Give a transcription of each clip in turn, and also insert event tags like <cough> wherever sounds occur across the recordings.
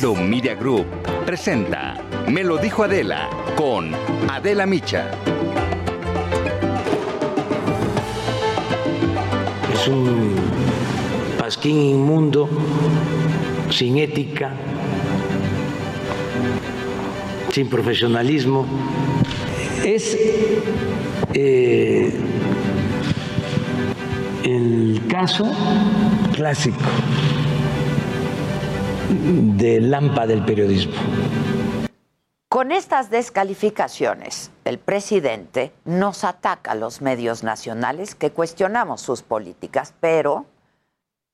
Heraldo Media Group presenta Me lo dijo Adela con Adela Micha. Es un pasquín inmundo, sin ética, sin profesionalismo. Es eh, el caso clásico de lampa del periodismo. Con estas descalificaciones, el presidente nos ataca a los medios nacionales que cuestionamos sus políticas, pero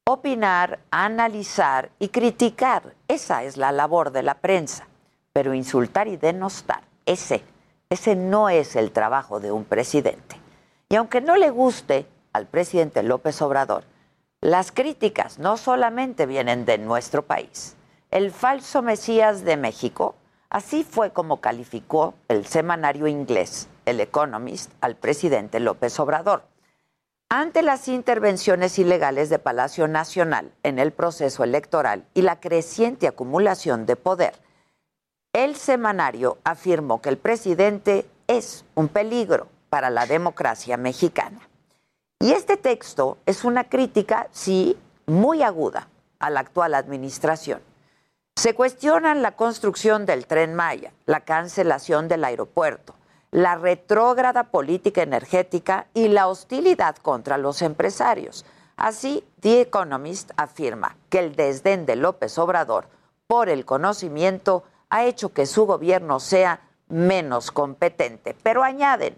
opinar, analizar y criticar, esa es la labor de la prensa. Pero insultar y denostar, ese, ese no es el trabajo de un presidente. Y aunque no le guste al presidente López Obrador, las críticas no solamente vienen de nuestro país. El falso Mesías de México, así fue como calificó el semanario inglés, El Economist, al presidente López Obrador. Ante las intervenciones ilegales de Palacio Nacional en el proceso electoral y la creciente acumulación de poder, el semanario afirmó que el presidente es un peligro para la democracia mexicana. Y este texto es una crítica, sí, muy aguda a la actual administración. Se cuestionan la construcción del tren Maya, la cancelación del aeropuerto, la retrógrada política energética y la hostilidad contra los empresarios. Así, The Economist afirma que el desdén de López Obrador por el conocimiento ha hecho que su gobierno sea menos competente. Pero añaden,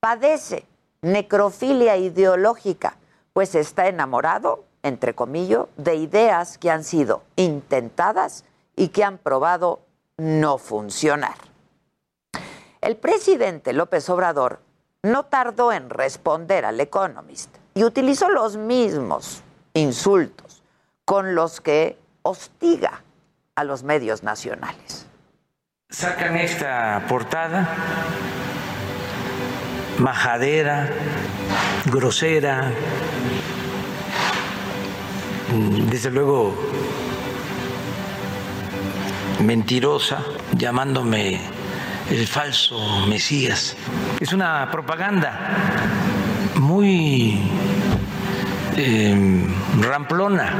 padece necrofilia ideológica, pues está enamorado, entre comillas, de ideas que han sido intentadas y que han probado no funcionar. El presidente López Obrador no tardó en responder al Economist y utilizó los mismos insultos con los que hostiga a los medios nacionales. Sacan esta portada majadera, grosera, desde luego mentirosa, llamándome el falso Mesías. Es una propaganda muy eh, ramplona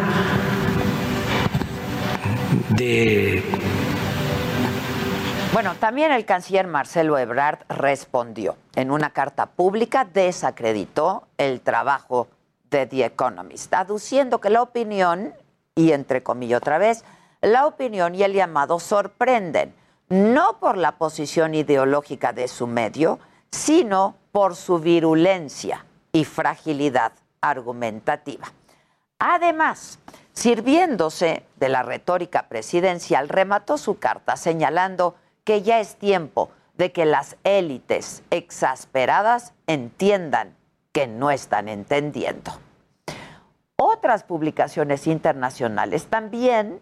de bueno, también el canciller Marcelo Ebrard respondió. En una carta pública desacreditó el trabajo de The Economist, aduciendo que la opinión, y entre comillas otra vez, la opinión y el llamado sorprenden, no por la posición ideológica de su medio, sino por su virulencia y fragilidad argumentativa. Además, sirviéndose de la retórica presidencial, remató su carta señalando que ya es tiempo de que las élites exasperadas entiendan que no están entendiendo. Otras publicaciones internacionales también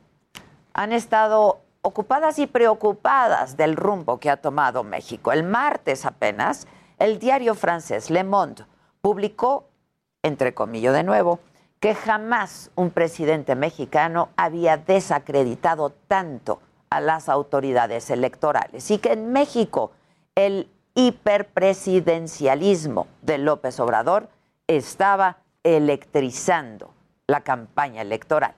han estado ocupadas y preocupadas del rumbo que ha tomado México. El martes apenas, el diario francés Le Monde publicó, entre comillas de nuevo, que jamás un presidente mexicano había desacreditado tanto a las autoridades electorales y que en México el hiperpresidencialismo de López Obrador estaba electrizando la campaña electoral.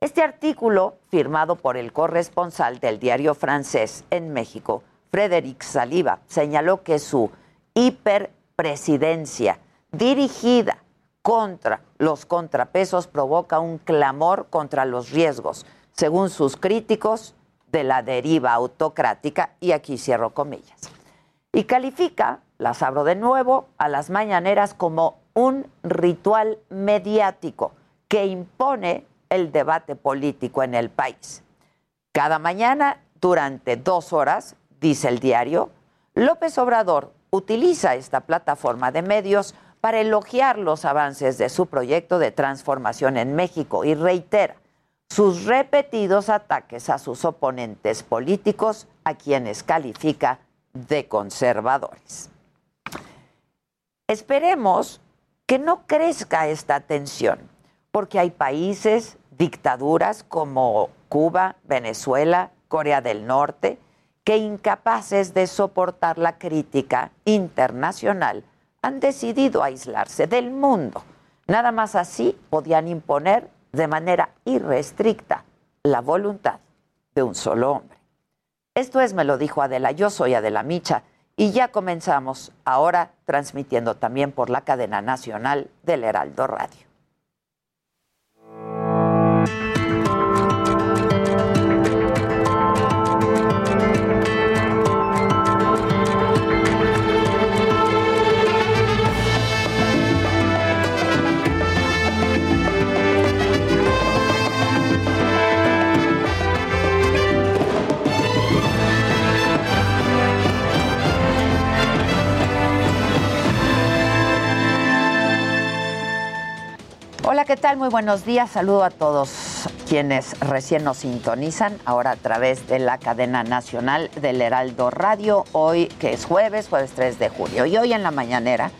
Este artículo, firmado por el corresponsal del diario francés en México, Frédéric Saliba, señaló que su hiperpresidencia dirigida contra los contrapesos provoca un clamor contra los riesgos, según sus críticos, de la deriva autocrática, y aquí cierro comillas. Y califica, las abro de nuevo, a las mañaneras como un ritual mediático que impone el debate político en el país. Cada mañana, durante dos horas, dice el diario, López Obrador utiliza esta plataforma de medios para elogiar los avances de su proyecto de transformación en México y reitera sus repetidos ataques a sus oponentes políticos, a quienes califica de conservadores. Esperemos que no crezca esta tensión, porque hay países dictaduras como Cuba, Venezuela, Corea del Norte, que incapaces de soportar la crítica internacional han decidido aislarse del mundo. Nada más así podían imponer de manera irrestricta la voluntad de un solo hombre. Esto es, me lo dijo Adela, yo soy Adela Micha y ya comenzamos ahora transmitiendo también por la cadena nacional del Heraldo Radio. Hola, ¿qué tal? Muy buenos días. Saludo a todos quienes recién nos sintonizan, ahora a través de la cadena nacional del Heraldo Radio, hoy que es jueves, jueves 3 de julio. Y hoy en la mañanera,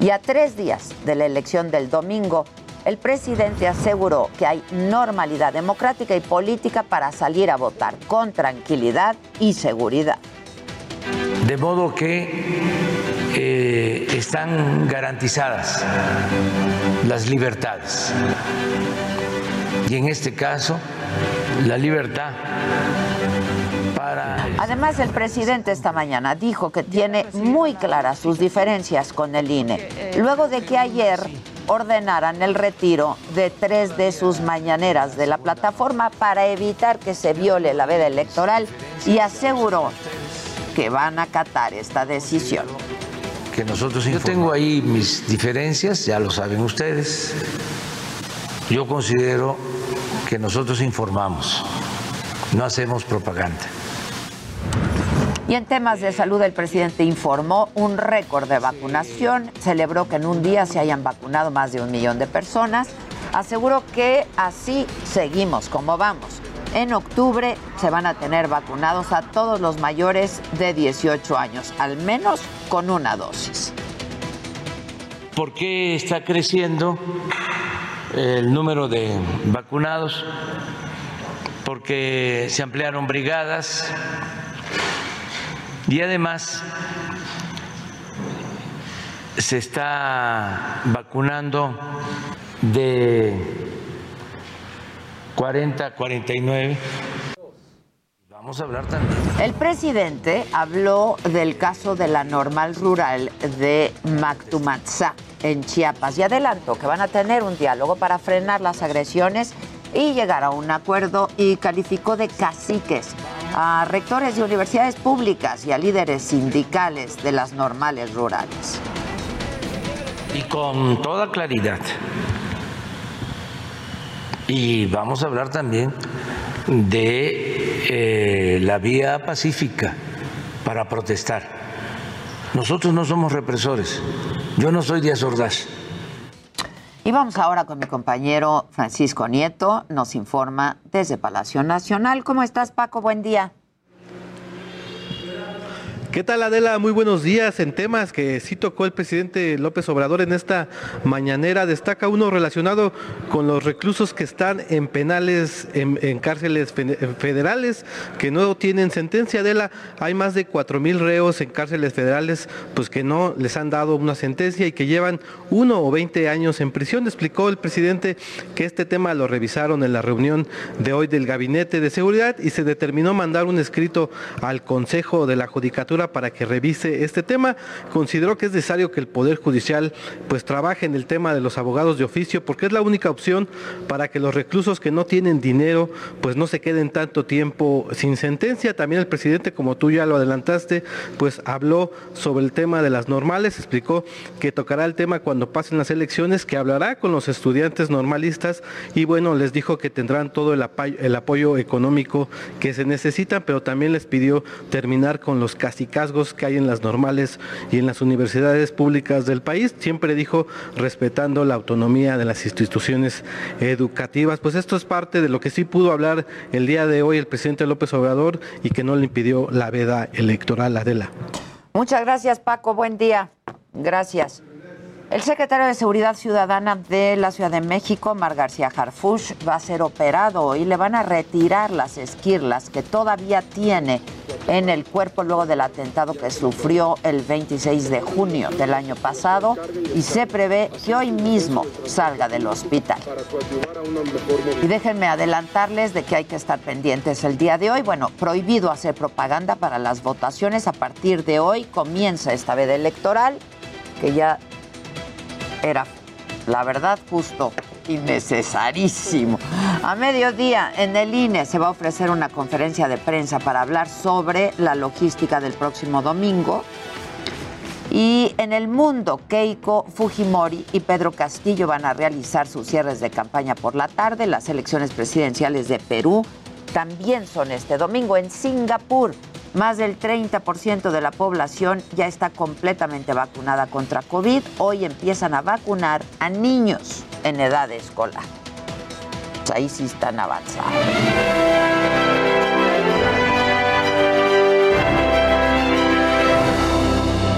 y a tres días de la elección del domingo, el presidente aseguró que hay normalidad democrática y política para salir a votar con tranquilidad y seguridad. De modo que eh, están garantizadas las libertades. Y en este caso, la libertad para... Además, el presidente esta mañana dijo que tiene muy claras sus diferencias con el INE, luego de que ayer ordenaran el retiro de tres de sus mañaneras de la plataforma para evitar que se viole la veda electoral y aseguró que van a acatar esta decisión nosotros Yo tengo ahí mis diferencias, ya lo saben ustedes. Yo considero que nosotros informamos, no hacemos propaganda. Y en temas de salud, el presidente informó un récord de vacunación, celebró que en un día se hayan vacunado más de un millón de personas, aseguró que así seguimos como vamos. En octubre se van a tener vacunados a todos los mayores de 18 años, al menos con una dosis. ¿Por qué está creciendo el número de vacunados? Porque se ampliaron brigadas y además se está vacunando de 40, 49. Vamos a hablar también. El presidente habló del caso de la normal rural de Mactumatzá en Chiapas y adelantó que van a tener un diálogo para frenar las agresiones y llegar a un acuerdo y calificó de caciques a rectores de universidades públicas y a líderes sindicales de las normales rurales. Y con toda claridad y vamos a hablar también de eh, la vía pacífica para protestar. Nosotros no somos represores. Yo no soy Díaz Ordaz. Y vamos ahora con mi compañero Francisco Nieto, nos informa desde Palacio Nacional. ¿Cómo estás, Paco? Buen día. ¿Qué tal Adela? Muy buenos días. En temas que sí tocó el presidente López Obrador en esta mañanera, destaca uno relacionado con los reclusos que están en penales, en, cárceles federales, que no tienen sentencia. Adela, hay más de cuatro mil reos en cárceles federales, pues que no les han dado una sentencia y que llevan uno o veinte años en prisión. Explicó el presidente que este tema lo revisaron en la reunión de hoy del Gabinete de Seguridad y se determinó mandar un escrito al Consejo de la Judicatura para que revise este tema. Consideró que es necesario que el Poder Judicial pues trabaje en el tema de los abogados de oficio porque es la única opción para que los reclusos que no tienen dinero pues no se queden tanto tiempo sin sentencia. También el presidente, como tú ya lo adelantaste, pues habló sobre el tema de las normales, explicó que tocará el tema cuando pasen las elecciones, que hablará con los estudiantes normalistas y bueno, les dijo que tendrán todo el apoyo, el apoyo económico que se necesita, pero también les pidió terminar con los casi casgos que hay en las normales y en las universidades públicas del país. Siempre dijo respetando la autonomía de las instituciones educativas. Pues esto es parte de lo que sí pudo hablar el día de hoy el presidente López Obrador y que no le impidió la veda electoral, Adela. Muchas gracias, Paco. Buen día. Gracias. El secretario de Seguridad Ciudadana de la Ciudad de México, Mar García Harfush, va a ser operado y le van a retirar las esquirlas que todavía tiene en el cuerpo luego del atentado que sufrió el 26 de junio del año pasado y se prevé que hoy mismo salga del hospital. Y déjenme adelantarles de que hay que estar pendientes el día de hoy. Bueno, prohibido hacer propaganda para las votaciones. A partir de hoy comienza esta veda electoral que ya era, la verdad, justo y necesarísimo. A mediodía, en el INE se va a ofrecer una conferencia de prensa para hablar sobre la logística del próximo domingo. Y en el mundo, Keiko Fujimori y Pedro Castillo van a realizar sus cierres de campaña por la tarde. Las elecciones presidenciales de Perú también son este domingo en Singapur. Más del 30% de la población ya está completamente vacunada contra COVID. Hoy empiezan a vacunar a niños en edad escolar. Pues ahí sí están avanzados.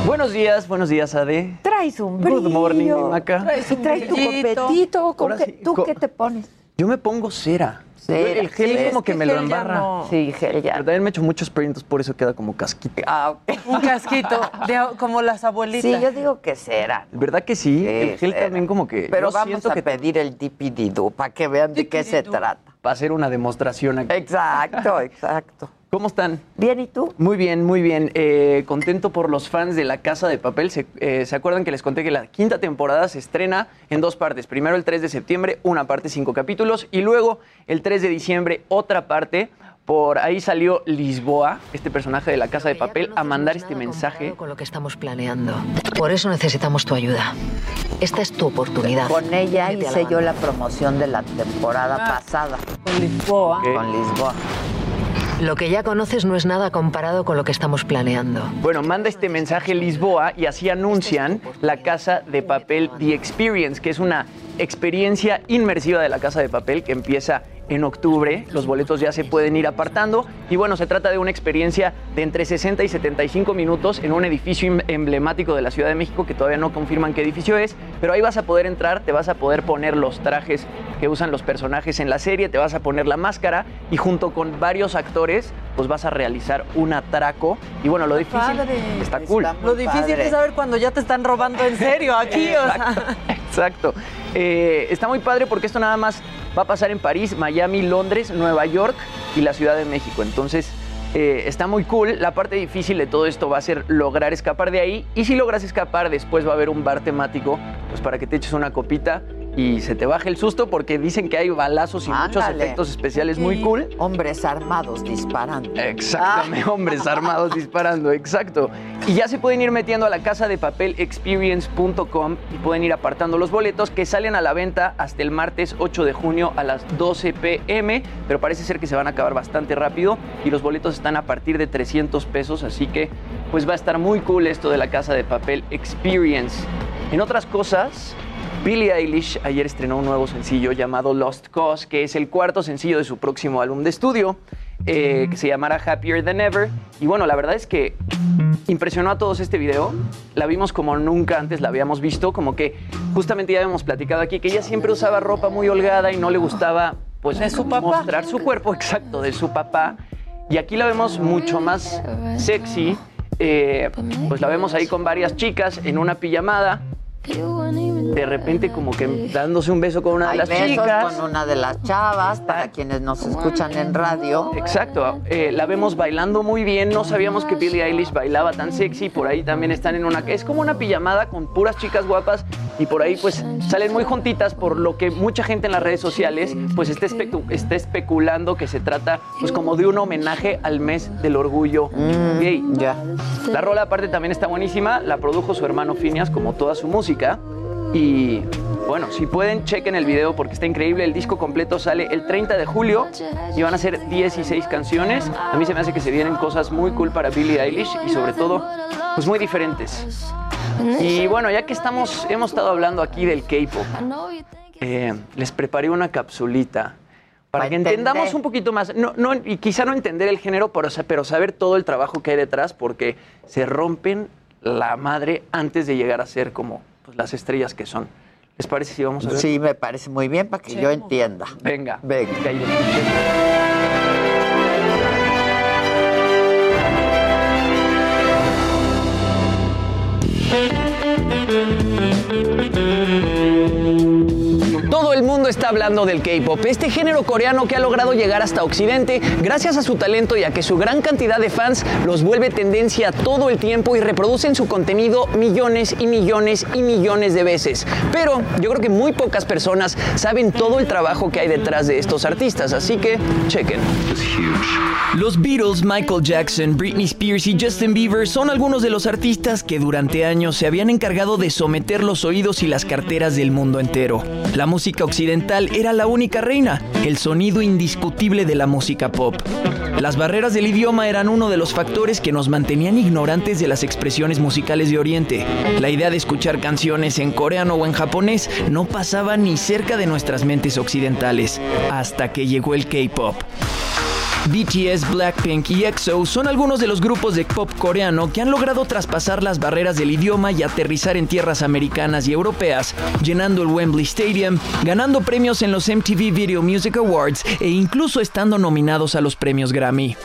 Buenos días, buenos días, Ade. Traes un Good morning, Maca. Traes, traes tu copetito. ¿Con Ahora qué- sí, ¿Tú co- qué te pones? Yo me pongo cera. Cera, El gel sí, como es que que me lo embarra. no. Sí, gel ya. Pero también me echo mucho spray, entonces por eso queda como casquito. Ah. <laughs> Un casquito, de- como las abuelitas. Sí, yo digo que será. ¿Verdad que sí? el gel también como que Pero yo vamos a que pedir el DPDDU para que vean de qué se Dipididú. trata. va a ser una demostración aquí. Exacto, <laughs> exacto. ¿Cómo están? Bien, ¿y tú? Muy bien, muy bien. Eh, contento por los fans de La Casa de Papel. Se, eh, ¿se acuerdan que les conté que la quinta temporada se estrena en dos partes? Primero el 3 de septiembre, una parte, cinco capítulos, y luego el 3 de diciembre, otra parte. Por ahí salió Lisboa, este personaje de La Casa de Papel, a mandar este mensaje. Con lo que estamos planeando. Por eso necesitamos tu ayuda. Esta es tu oportunidad. Con ella hice yo la promoción de la temporada pasada Con Lisboa. ¿Qué? con Lisboa. Lo que ya conoces no es nada comparado con lo que estamos planeando. Bueno, manda este mensaje Lisboa y así anuncian la Casa de Papel The Experience, que es una experiencia inmersiva de la Casa de Papel que empieza en octubre. Los boletos ya se pueden ir apartando. Y bueno, se trata de una experiencia de entre 60 y 75 minutos en un edificio em- emblemático de la Ciudad de México que todavía no confirman qué edificio es, pero ahí vas a poder entrar, te vas a poder poner los trajes que usan los personajes en la serie, te vas a poner la máscara y junto con varios actores, pues vas a realizar un atraco. Y bueno, lo difícil Padre. está cool. Está Lo difícil padre. es saber cuando ya te están robando en serio aquí, o sea. <laughs> Exacto. Eh, está muy padre porque esto nada más va a pasar en París, Miami, Londres, Nueva York y la Ciudad de México. Entonces, eh, está muy cool. La parte difícil de todo esto va a ser lograr escapar de ahí. Y si logras escapar, después va a haber un bar temático, pues para que te eches una copita y se te baje el susto porque dicen que hay balazos y muchos efectos especiales muy cool. Hombres armados disparando. Exactamente, hombres <laughs> armados disparando, exacto. Y ya se pueden ir metiendo a la casa de papel experience.com y pueden ir apartando los boletos que salen a la venta hasta el martes 8 de junio a las 12 pm, pero parece ser que se van a acabar bastante rápido y los boletos están a partir de 300 pesos, así que pues va a estar muy cool esto de la casa de papel Experience. En otras cosas, Billie Eilish ayer estrenó un nuevo sencillo llamado Lost Cause, que es el cuarto sencillo de su próximo álbum de estudio, eh, que se llamará Happier Than Ever. Y bueno, la verdad es que impresionó a todos este video. La vimos como nunca antes la habíamos visto, como que justamente ya habíamos platicado aquí que ella siempre usaba ropa muy holgada y no le gustaba pues De su papá. mostrar su cuerpo exacto de su papá. Y aquí la vemos mucho más sexy. eh, pues la vemos ahí con varias chicas en una pijamada. De repente como que dándose un beso con una de Hay las besos chicas. con una de las chavas, para quienes nos escuchan en radio. Exacto, eh, la vemos bailando muy bien, no sabíamos que Billie Eilish bailaba tan sexy, por ahí también están en una... Es como una pijamada con puras chicas guapas y por ahí pues salen muy juntitas por lo que mucha gente en las redes sociales pues está, especu- está especulando que se trata pues como de un homenaje al mes del orgullo gay. Ya. La rola aparte también está buenísima, la produjo su hermano Phineas como toda su música y bueno, si pueden chequen el video porque está increíble, el disco completo sale el 30 de julio y van a ser 16 canciones. A mí se me hace que se vienen cosas muy cool para Billie Eilish y sobre todo pues muy diferentes. Y bueno, ya que estamos hemos estado hablando aquí del K-pop, eh, les preparé una capsulita para Pa' que entender. entendamos un poquito más, no, no, y quizá no entender el género, pero, pero saber todo el trabajo que hay detrás, porque se rompen la madre antes de llegar a ser como pues, las estrellas que son. ¿Les parece si vamos a ver? Sí, me parece muy bien para que yo entienda. Venga. Venga. Escuchen. Todo el mundo está hablando del K-pop, este género coreano que ha logrado llegar hasta Occidente gracias a su talento y a que su gran cantidad de fans los vuelve tendencia todo el tiempo y reproducen su contenido millones y millones y millones de veces. Pero yo creo que muy pocas personas saben todo el trabajo que hay detrás de estos artistas, así que chequen. Los Beatles, Michael Jackson, Britney Spears y Justin Bieber son algunos de los artistas que durante años se habían encargado de someter los oídos y las carteras del mundo entero. La música occidental era la única reina, el sonido indiscutible de la música pop. Las barreras del idioma eran uno de los factores que nos mantenían ignorantes de las expresiones musicales de Oriente. La idea de escuchar canciones en coreano o en japonés no pasaba ni cerca de nuestras mentes occidentales, hasta que llegó el K-pop. BTS, Blackpink y EXO son algunos de los grupos de pop coreano que han logrado traspasar las barreras del idioma y aterrizar en tierras americanas y europeas, llenando el Wembley Stadium, ganando premios en los MTV Video Music Awards e incluso estando nominados a los premios Grammy.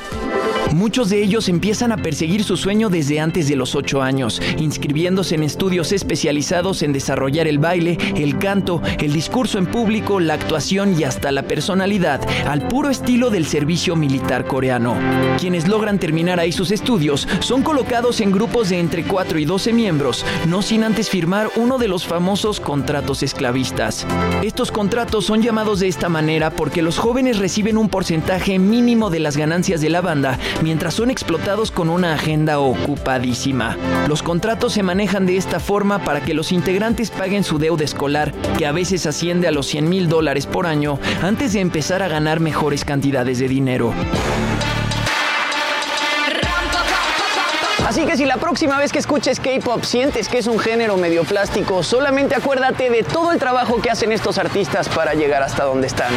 Muchos de ellos empiezan a perseguir su sueño desde antes de los 8 años, inscribiéndose en estudios especializados en desarrollar el baile, el canto, el discurso en público, la actuación y hasta la personalidad, al puro estilo del servicio militar coreano. Quienes logran terminar ahí sus estudios son colocados en grupos de entre 4 y 12 miembros, no sin antes firmar uno de los famosos contratos esclavistas. Estos contratos son llamados de esta manera porque los jóvenes reciben un porcentaje mínimo de las ganancias de la banda, mientras son explotados con una agenda ocupadísima. Los contratos se manejan de esta forma para que los integrantes paguen su deuda escolar, que a veces asciende a los 100 mil dólares por año, antes de empezar a ganar mejores cantidades de dinero. Así que si la próxima vez que escuches K-pop sientes que es un género medio plástico, solamente acuérdate de todo el trabajo que hacen estos artistas para llegar hasta donde están.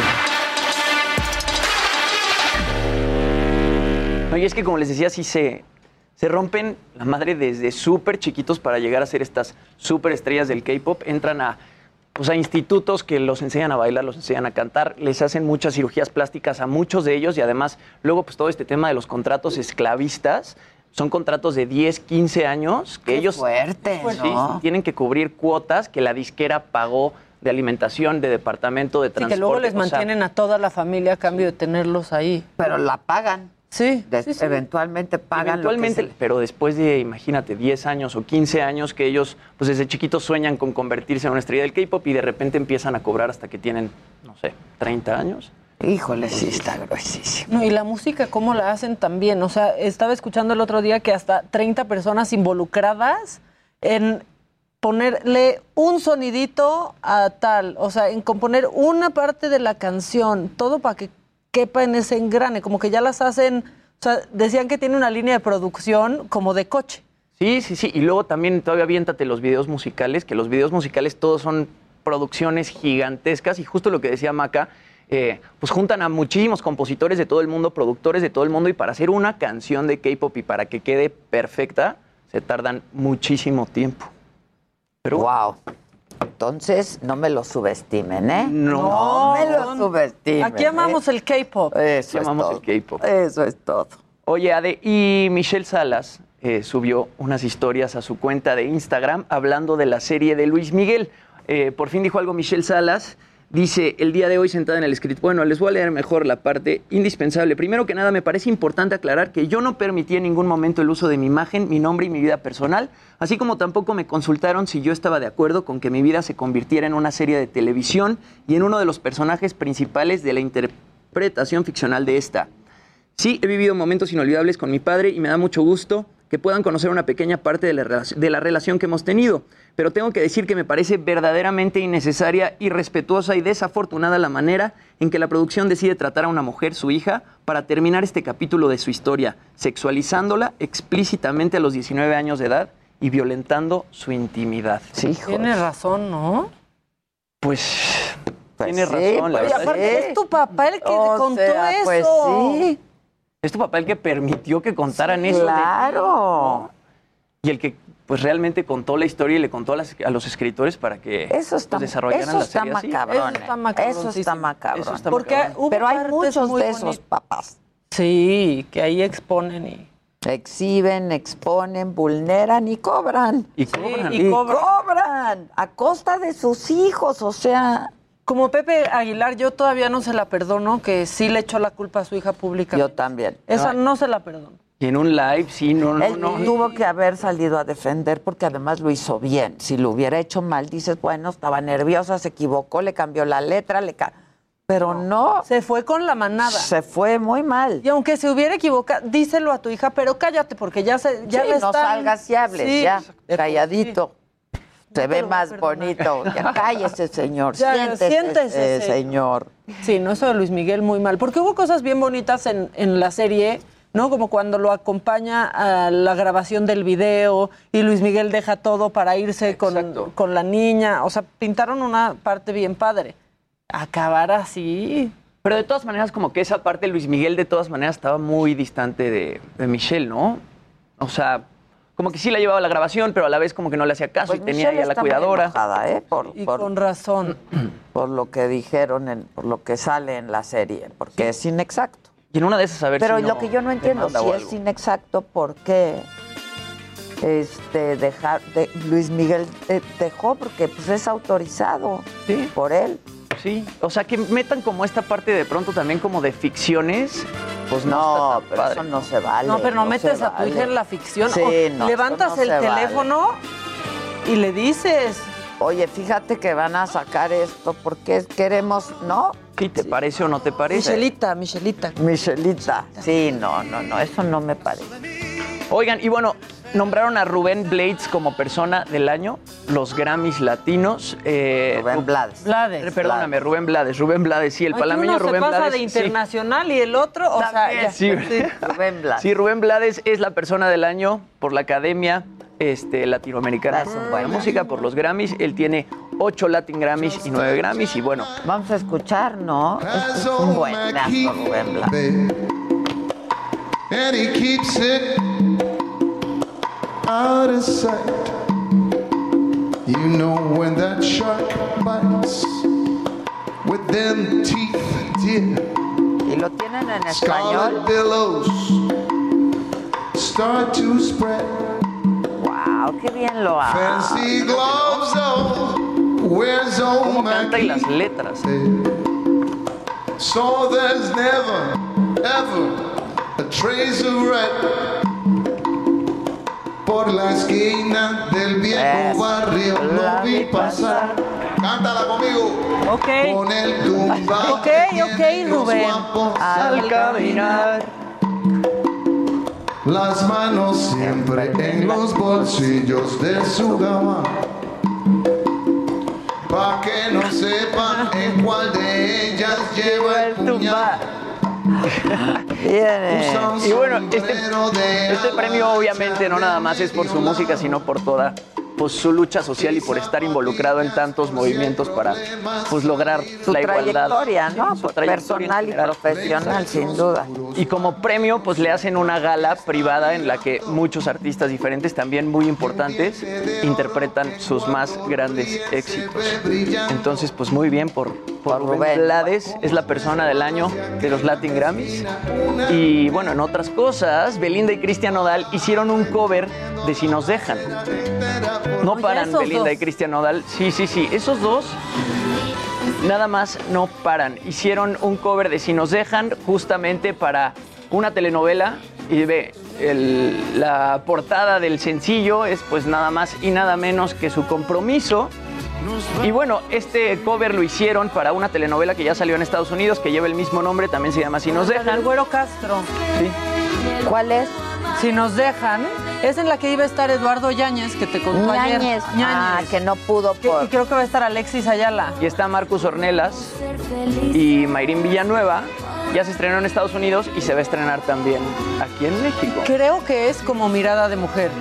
No, y es que como les decía, sí se, se rompen la madre desde súper chiquitos para llegar a ser estas súper estrellas del K-pop. Entran a, pues, a institutos que los enseñan a bailar, los enseñan a cantar, les hacen muchas cirugías plásticas a muchos de ellos y además luego pues todo este tema de los contratos esclavistas. Son contratos de 10, 15 años que Qué ellos fuerte, Sí, ¿no? sí, tienen que cubrir cuotas que la disquera pagó de alimentación, de departamento, de Sí, transporte. que luego les o sea, mantienen a toda la familia a cambio de tenerlos ahí. Pero la pagan. Sí, De- sí, sí. Eventualmente pagan Eventualmente, lo que se- pero después de, imagínate, 10 años o 15 años que ellos, pues desde chiquitos sueñan con convertirse en una estrella del K-pop y de repente empiezan a cobrar hasta que tienen, no sé, 30 años. Híjole, sí está gruesísimo. No, y la música, ¿cómo la hacen también? O sea, estaba escuchando el otro día que hasta 30 personas involucradas en ponerle un sonidito a tal, o sea, en componer una parte de la canción, todo para que quepa en ese engrane, como que ya las hacen, o sea, decían que tiene una línea de producción como de coche. Sí, sí, sí. Y luego también todavía aviéntate los videos musicales, que los videos musicales todos son producciones gigantescas y justo lo que decía Maca, eh, pues juntan a muchísimos compositores de todo el mundo, productores de todo el mundo y para hacer una canción de K-pop y para que quede perfecta, se tardan muchísimo tiempo. Pero Wow. Entonces, no me lo subestimen, ¿eh? No. No me lo subestimen. Aquí amamos ¿eh? el K-pop. Eso es Llamamos todo. el K-pop. Eso es todo. Oye, Ade, y Michelle Salas eh, subió unas historias a su cuenta de Instagram hablando de la serie de Luis Miguel. Eh, por fin dijo algo Michelle Salas. Dice, el día de hoy sentada en el script, bueno, les voy a leer mejor la parte indispensable. Primero que nada, me parece importante aclarar que yo no permití en ningún momento el uso de mi imagen, mi nombre y mi vida personal, así como tampoco me consultaron si yo estaba de acuerdo con que mi vida se convirtiera en una serie de televisión y en uno de los personajes principales de la interpretación ficcional de esta. Sí, he vivido momentos inolvidables con mi padre y me da mucho gusto que puedan conocer una pequeña parte de la, de la relación que hemos tenido. Pero tengo que decir que me parece verdaderamente innecesaria, irrespetuosa y desafortunada la manera en que la producción decide tratar a una mujer, su hija, para terminar este capítulo de su historia, sexualizándola explícitamente a los 19 años de edad y violentando su intimidad. Sí, hijo. Tiene razón, ¿no? Pues, Pues tiene sí, razón, la pues Y verdad. aparte Sí. es tu papá el que O contó sea, eso. Pues sí. Es tu papá el que permitió que contaran eso. de ti, Claro. ¿no? Y el que pues realmente contó la historia y le contó a, las- a los escritores para que Eso está, pues, desarrollaran eso la está serie así. macabrón. Eso está macabroncísimo. Eso está macabrón. Eso está Porque macabrón. Pero hay muchos de esos bonitas. papás. Sí, que ahí exponen y... Exhiben, exponen, vulneran y cobran. Y cobran. y Y cobran. cobran a costa de sus hijos, o sea, Como Pepe Aguilar, yo todavía no se la perdono, que sí le echó la culpa a su hija pública. yo también. Esa no se la perdono. Y en un live, sí, no, no, Él no. tuvo que haber salido a defender porque además lo hizo bien. Si lo hubiera hecho mal, dices, bueno, estaba nerviosa, se equivocó, le cambió la letra, le ca- pero no, Se fue con la manada. se fue muy mal. Y aunque se hubiera equivocado, díselo a tu hija, pero cállate, porque ya se ya Sí, le no están- salgas y hables, Sí, ya, calladito. Se ve más bonito. Ya <laughs> cállese, señor. Ya, siéntese, siéntese, eh, señor. Sí, no, eso de Luis Miguel muy mal. Porque hubo cosas bien bonitas en, en la serie, ¿no? Como cuando lo acompaña a la grabación del video y Luis Miguel deja todo para irse con, con la niña. O sea, pintaron una parte bien padre. Acabar así. Pero de todas maneras, como que esa parte de Luis Miguel, de todas maneras, estaba muy distante de, de Michelle, ¿no? O sea, como que sí la llevaba a la grabación, pero a la vez como que no le hacía caso Pues y tenía ahí Michelle a la cuidadora. enojada, ¿eh? Por, Y por- con razón. <clears throat> por lo que dijeron, en- por lo que sale en la serie, porque es inexacto. Y en una de esas, a ver Pero si lo no que yo no entiendo, si es inexacto, ¿por qué este, dejar, de, Luis Miguel eh, dejó? Porque pues, es autorizado Sí. por él. Sí, o sea, que metan como esta parte de pronto también como de ficciones, pues no, pero padre. eso no se vale. No, pero no, metes a tu vale. hija en la ficción. Sí, O no, levantas el vale. teléfono y le dices. Oye, fíjate que van a sacar esto porque queremos, ¿no? ¿Sí te parece o no te parece? Michelita, Michelita. Michelita. Sí, no, no, no, eso no me parece. Oigan, y bueno, nombraron a Rubén Blades como persona del año, los Grammys latinos. eh, Rubén Ru- Blades. Blades. Perdóname, Rubén Blades, Rubén Blades, sí, el Aquí palameño uno Rubén se pasa Blades. de sí. internacional y el otro, o sea, También, ya. Sí. Rubén Blades. Sí, Rubén Blades es la persona del año por la Academia este, Latinoamericana de la Música, por los Grammys. Él tiene ocho Latin Grammys y nueve Grammys y bueno, Vamos a escuchar, ¿no? Es un buenazo, Rubén Blades. And he keeps it out of sight. You know when that shark bites with them teeth, dear. Y lo tienen en español. Scarlet billows start to spread. Wow, qué bien lo hace. Fancy gloves, oh, where's old cómo canta y las letras. So there's never, ever a trace of red. Por la esquina del viejo barrio lo vi pasar. Cántala conmigo. Ok. Con el tumbao Ok, ok, Rubén. Al caminar. Las manos siempre en los bolsillos de su gama. Pa' que no <laughs> sepan en cuál de ellas lleva el puñal. Un Y bueno, este, este premio obviamente no nada más es por su música, sino por toda pues, su lucha social y por estar involucrado en tantos movimientos para pues, lograr Su la igualdad. trayectoria, ¿no? Su trayectoria en Personal y profesional, sin duda. Y como premio, pues le hacen una gala privada en la que muchos artistas diferentes, también muy importantes, interpretan sus más grandes éxitos. Entonces, pues muy bien por, por Rubén. Blades, es la persona del año de los Latin Grammys. Y bueno, en otras cosas, Belinda y Cristian Nodal hicieron un cover de Si nos dejan. No Oye, paran Belinda y. Cristian Nodal. Sí, sí, sí. Esos dos nada más no paran. Hicieron un cover de Si nos dejan justamente para una telenovela y ve, el- la portada del sencillo es pues nada más y nada menos que su compromiso. Y bueno, este cover lo hicieron para una telenovela que ya salió en Estados Unidos, que lleva el mismo nombre, también se llama Si nos El dejan. güero Castro. Sí. ¿Cuál es? Si nos dejan, es en la que iba a estar Eduardo Yáñez, que te contó ayer. Ñañez. Ah, que no pudo por... y creo que va a estar Alexis Ayala. Y está Marcus Ornelas y Mayrín Villanueva. Ya se estrenó en Estados Unidos y se va a estrenar también aquí en México. Creo que es como mirada de mujer.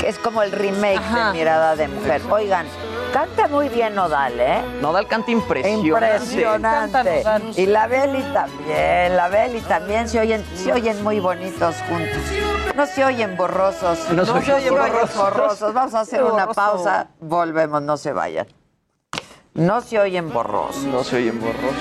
que es como el remake Ajá. de Mirada de Mujer. Oigan, Canta muy bien Nodal, ¿eh? Nodal canta impresionante. Impresionante. Y la Beli también, la Beli también se oyen, se oyen muy bonitos juntos. No se oyen borrosos. No se oyen borrosos. borrosos. Vamos a hacer una pausa. Volvemos, no se vayan. No se oyen borrosos. No se oyen borrosos.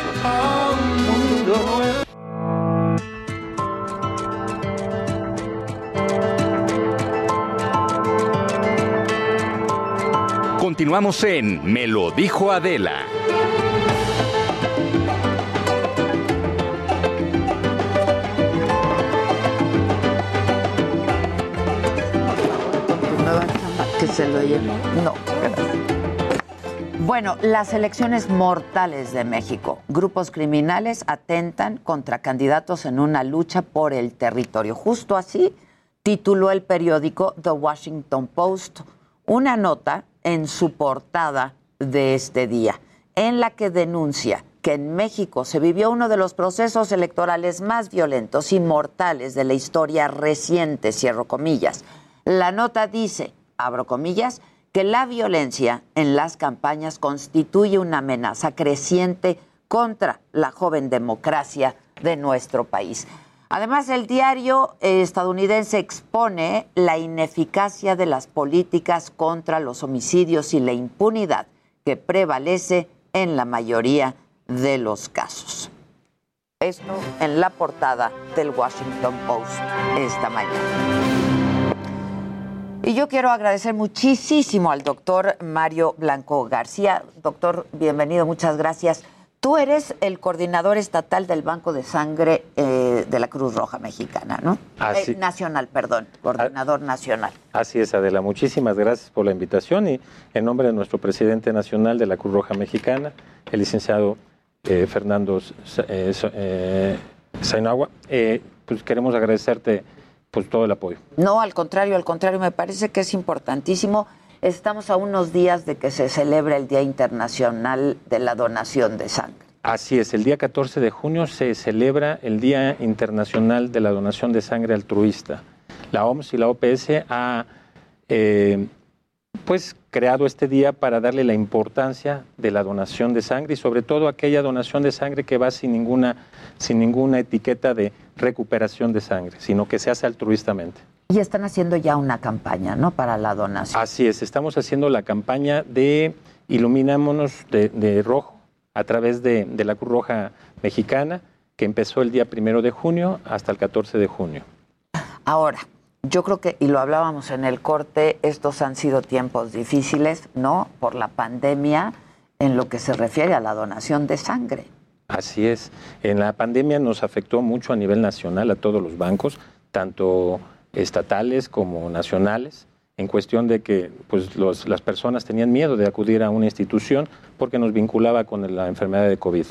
Continuamos en Me lo dijo Adela. Que se lo oye. No. Bueno, las elecciones mortales de México. Grupos criminales atentan contra candidatos en una lucha por el territorio. Justo así tituló el periódico The Washington Post una nota en su portada de este día, en la que denuncia que en México se vivió uno de los procesos electorales más violentos y mortales de la historia reciente, cierro comillas. La nota dice, abro comillas, que la violencia en las campañas constituye una amenaza creciente contra la joven democracia de nuestro país. Además, el diario eh, estadounidense expone la ineficacia de las políticas contra los homicidios y la impunidad que prevalece en la mayoría de los casos. Esto en la portada del Washington Post esta mañana. Y yo quiero agradecer muchísimo al doctor Mario Blanco García. Doctor, bienvenido, muchas gracias. Tú eres el coordinador estatal del Banco de Sangre eh, de la Cruz Roja Mexicana, ¿no? Así- Eh, nacional, perdón, coordinador nacional. Así es, Adela. Muchísimas gracias por la invitación y en nombre de nuestro presidente nacional de la Cruz Roja Mexicana, el licenciado eh, Fernando Sainagua, eh, pues queremos agradecerte pues todo el apoyo. No, al contrario, al contrario, me parece que es importantísimo. Estamos a unos días de que se celebre el Día Internacional de la Donación de Sangre. Así es, el día 14 de junio se celebra el Día Internacional de la Donación de Sangre Altruista. La OMS y la OPS ha eh, pues creado este día para darle la importancia de la donación de sangre y sobre todo aquella donación de sangre que va sin ninguna, sin ninguna etiqueta de recuperación de sangre, sino que se hace altruistamente. Y están haciendo ya una campaña, ¿no? Para la donación. Así es, estamos haciendo la campaña de Iluminámonos de, de Rojo a través de, de la Cruz Roja Mexicana, que empezó el día primero de junio hasta el 14 de junio. Ahora, yo creo que, y lo hablábamos en el corte, estos han sido tiempos difíciles, ¿no? Por la pandemia, en lo que se refiere a la donación de sangre. Así es. En la pandemia nos afectó mucho a nivel nacional a todos los bancos, tanto estatales como nacionales, en cuestión de que pues, los- las personas tenían miedo de acudir a una institución porque nos vinculaba con la enfermedad de COVID.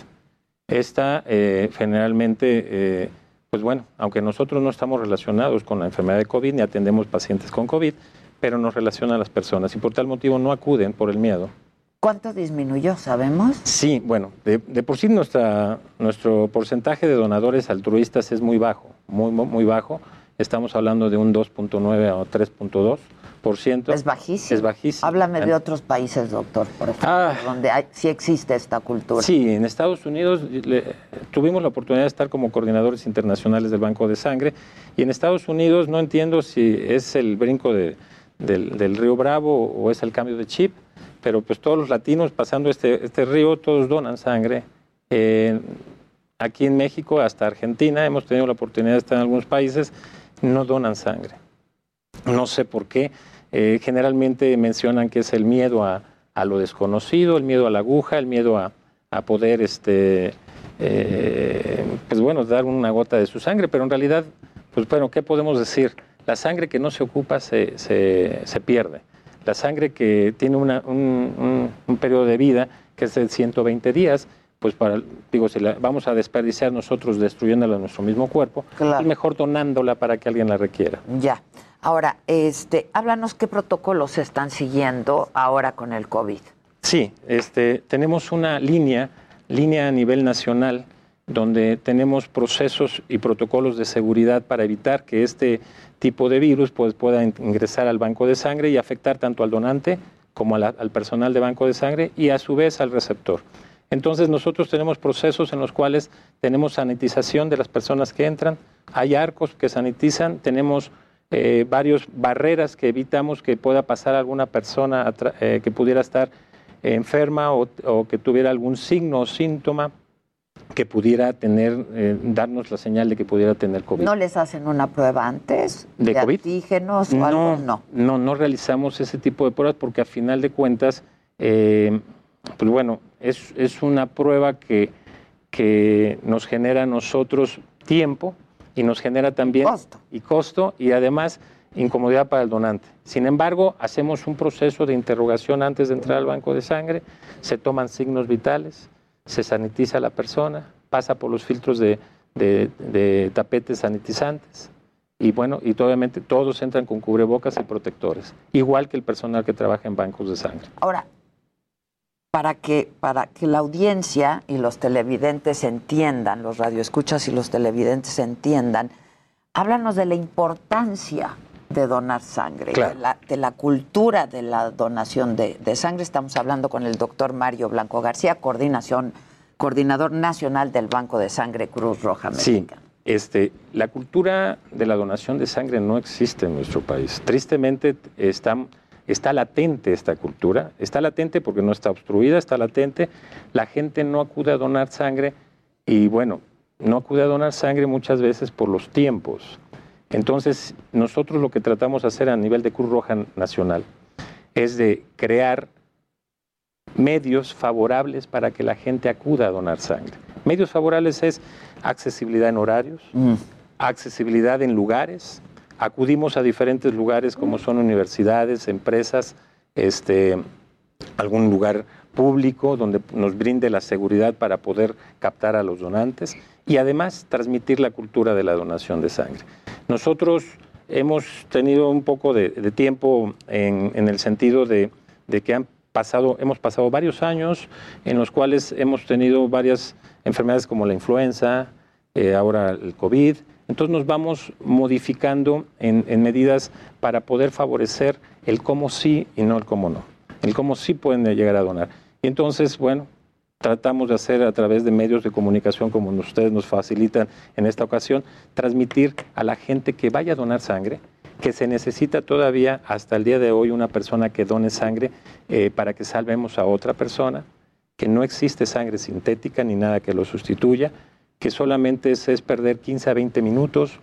Esta eh, generalmente, eh, pues bueno, aunque nosotros no estamos relacionados con la enfermedad de COVID ni atendemos pacientes con COVID, pero nos relaciona a las personas y por tal motivo no acuden por el miedo. ¿Cuánto disminuyó, sabemos? Sí, bueno, de, de por sí nuestra, nuestro porcentaje de donadores altruistas es muy bajo, muy, muy muy bajo. Estamos hablando de un 2.9 o 3.2%. Es bajísimo. Es bajísimo. Háblame de otros países, doctor, por ejemplo, Ah. donde hay- sí existe esta cultura. Sí, en Estados Unidos le- tuvimos la oportunidad de estar como coordinadores internacionales del Banco de Sangre y en Estados Unidos no entiendo si es el brinco de- del, del río Bravo o es el cambio de chip, pero pues todos los latinos pasando este, este río, todos donan sangre. Eh, aquí en México hasta Argentina hemos tenido la oportunidad de estar en algunos países, no donan sangre. No sé por qué. Eh, generalmente mencionan que es el miedo a, a lo desconocido, el miedo a la aguja, el miedo a, a poder, este, eh, pues bueno, dar una gota de su sangre, pero en realidad, pues bueno, ¿qué podemos decir? La sangre que no se ocupa se, se- pierde. La sangre que tiene un, un- un periodo de vida que es de 120 días, pues para, digo, si la vamos a desperdiciar nosotros destruyéndola en nuestro mismo cuerpo, Claro. es mejor donándola para que alguien la requiera. Ya. Ahora, este, háblanos qué protocolos se están siguiendo ahora con el COVID. Sí, este, tenemos una línea, línea a nivel nacional, donde tenemos procesos y protocolos de seguridad para evitar que este tipo de virus pues, pueda in- ingresar al banco de sangre y afectar tanto al donante como al personal de banco de sangre y a su vez al receptor. Entonces nosotros tenemos procesos en los cuales tenemos sanitización de las personas que entran, hay arcos que sanitizan, tenemos eh, varias barreras que evitamos que pueda pasar alguna persona eh, que pudiera estar enferma o, que tuviera algún signo o síntoma que pudiera tener, eh, darnos la señal de que pudiera tener COVID. ¿No les hacen una prueba antes de, antígenos o no, algo? No, no, no realizamos ese tipo de pruebas porque a final de cuentas, pues bueno, es, es una prueba que, que nos genera a nosotros tiempo y nos genera también costo. y costo y además incomodidad para el donante. Sin embargo, hacemos un proceso de interrogación antes de entrar al banco de sangre, se toman signos vitales, se sanitiza a la persona, pasa por los filtros de, de, tapetes sanitizantes y bueno, y obviamente todos entran con cubrebocas y protectores, igual que el personal que trabaja en bancos de sangre. Ahora, para que, para que la audiencia y los televidentes entiendan, los radioescuchas y los televidentes entiendan, háblanos de la importancia de donar sangre, de, la, cultura de la donación de, sangre. Estamos hablando con el doctor Mario Blanco García, coordinación, coordinador nacional del Banco de Sangre Cruz Roja Mexicana. Sí. Este, la cultura de la donación de sangre no existe en nuestro país. Tristemente están está latente esta cultura, está latente porque no está obstruida, está latente, la gente no acude a donar sangre y bueno, no acude a donar sangre muchas veces por los tiempos. Entonces, nosotros lo que tratamos de hacer a nivel de Cruz Roja Nacional es de crear medios favorables para que la gente acuda a donar sangre. Medios favorables es accesibilidad en horarios, mm. accesibilidad en lugares, acudimos a diferentes lugares como son universidades, empresas, este, algún lugar público donde nos brinde la seguridad para poder captar a los donantes y además transmitir la cultura de la donación de sangre. Nosotros hemos tenido un poco de, tiempo en, el sentido de, que han pasado, hemos pasado varios años en los cuales hemos tenido varias enfermedades como la influenza, eh, ahora el COVID, entonces nos vamos modificando en, medidas para poder favorecer el cómo sí y no el cómo no. El cómo sí pueden llegar a donar. Y entonces, bueno, tratamos de hacer a través de medios de comunicación como ustedes nos facilitan en esta ocasión, transmitir a la gente que vaya a donar sangre, que se necesita todavía hasta el día de hoy una persona que done sangre eh, para que salvemos a otra persona, que no existe sangre sintética ni nada que lo sustituya, que solamente es, perder 15 a 20 minutos.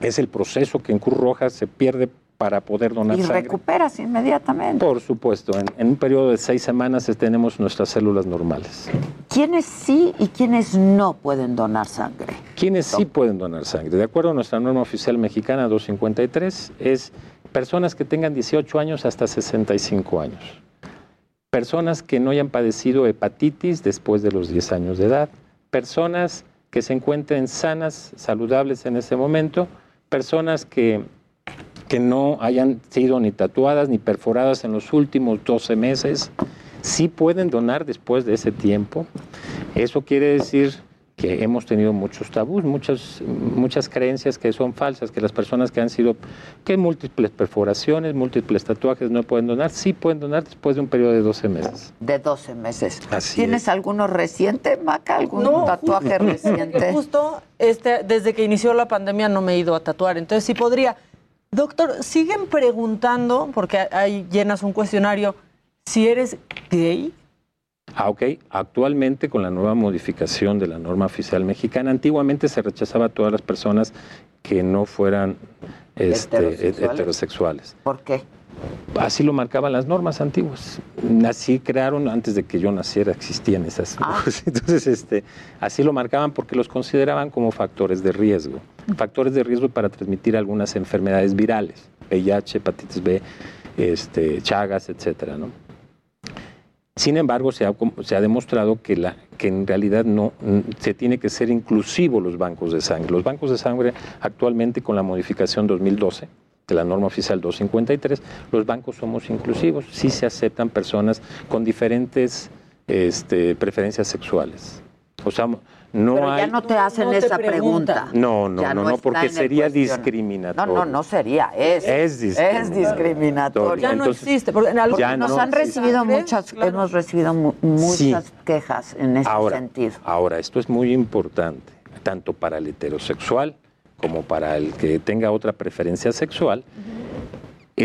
Es el proceso que en Cruz Roja se pierde para poder donar y sangre. Y recuperas inmediatamente. Por supuesto, en, un periodo de seis semanas tenemos nuestras células normales. ¿Quiénes sí y quiénes no pueden donar sangre? ¿Quiénes sí pueden donar sangre? De acuerdo a nuestra norma oficial mexicana 253, es personas que tengan 18 años hasta 65 años. Personas que no hayan padecido hepatitis después de los 10 años de edad. Personas que se encuentren sanas, saludables en ese momento, personas que, que no hayan sido ni tatuadas ni perforadas en los últimos 12 meses, sí pueden donar después de ese tiempo. Eso quiere decir que hemos tenido muchos tabús, muchas, muchas creencias que son falsas, que las personas que han sido, que múltiples perforaciones, múltiples tatuajes no pueden donar, sí pueden donar después de un periodo de 12 meses. De 12 meses. ¿Tienes alguno reciente, Maca? ¿Algún tatuaje reciente? <laughs> Justo este, desde que inició la pandemia no me he ido a tatuar, entonces sí podría. Doctor, siguen preguntando, porque ahí llenas un cuestionario, si eres gay. Ah, ok. Actualmente, con la nueva modificación de la norma oficial mexicana, antiguamente se rechazaba a todas las personas que no fueran este, heterosexuales. ¿Por qué? Así lo marcaban las normas antiguas. Así crearon, antes de que yo naciera, existían esas ah. <laughs> Entonces, este, así lo marcaban porque los consideraban como factores de riesgo. Factores de riesgo para transmitir algunas enfermedades virales, VIH, hepatitis B, este, Chagas, etcétera, ¿no? Sin embargo, se ha, demostrado que, la, que en realidad no se tiene que ser inclusivo los bancos de sangre. Los bancos de sangre actualmente con la modificación 2012 de la norma oficial 253, los bancos somos inclusivos, sí se aceptan personas con diferentes este, preferencias sexuales. O sea, No Pero hay... ya no te hacen no te esa pregunta. No, no, Ya no, no, porque sería discriminatorio. No, no, no sería, es. Es discriminatorio. Es discriminatorio. Ya no existe. Porque en algún- ya Nos no han existe. recibido muchas, Claro. hemos recibido mu- muchas Sí. quejas en ese ahora, sentido. Ahora, esto es muy importante, tanto para el heterosexual como para el que tenga otra preferencia sexual,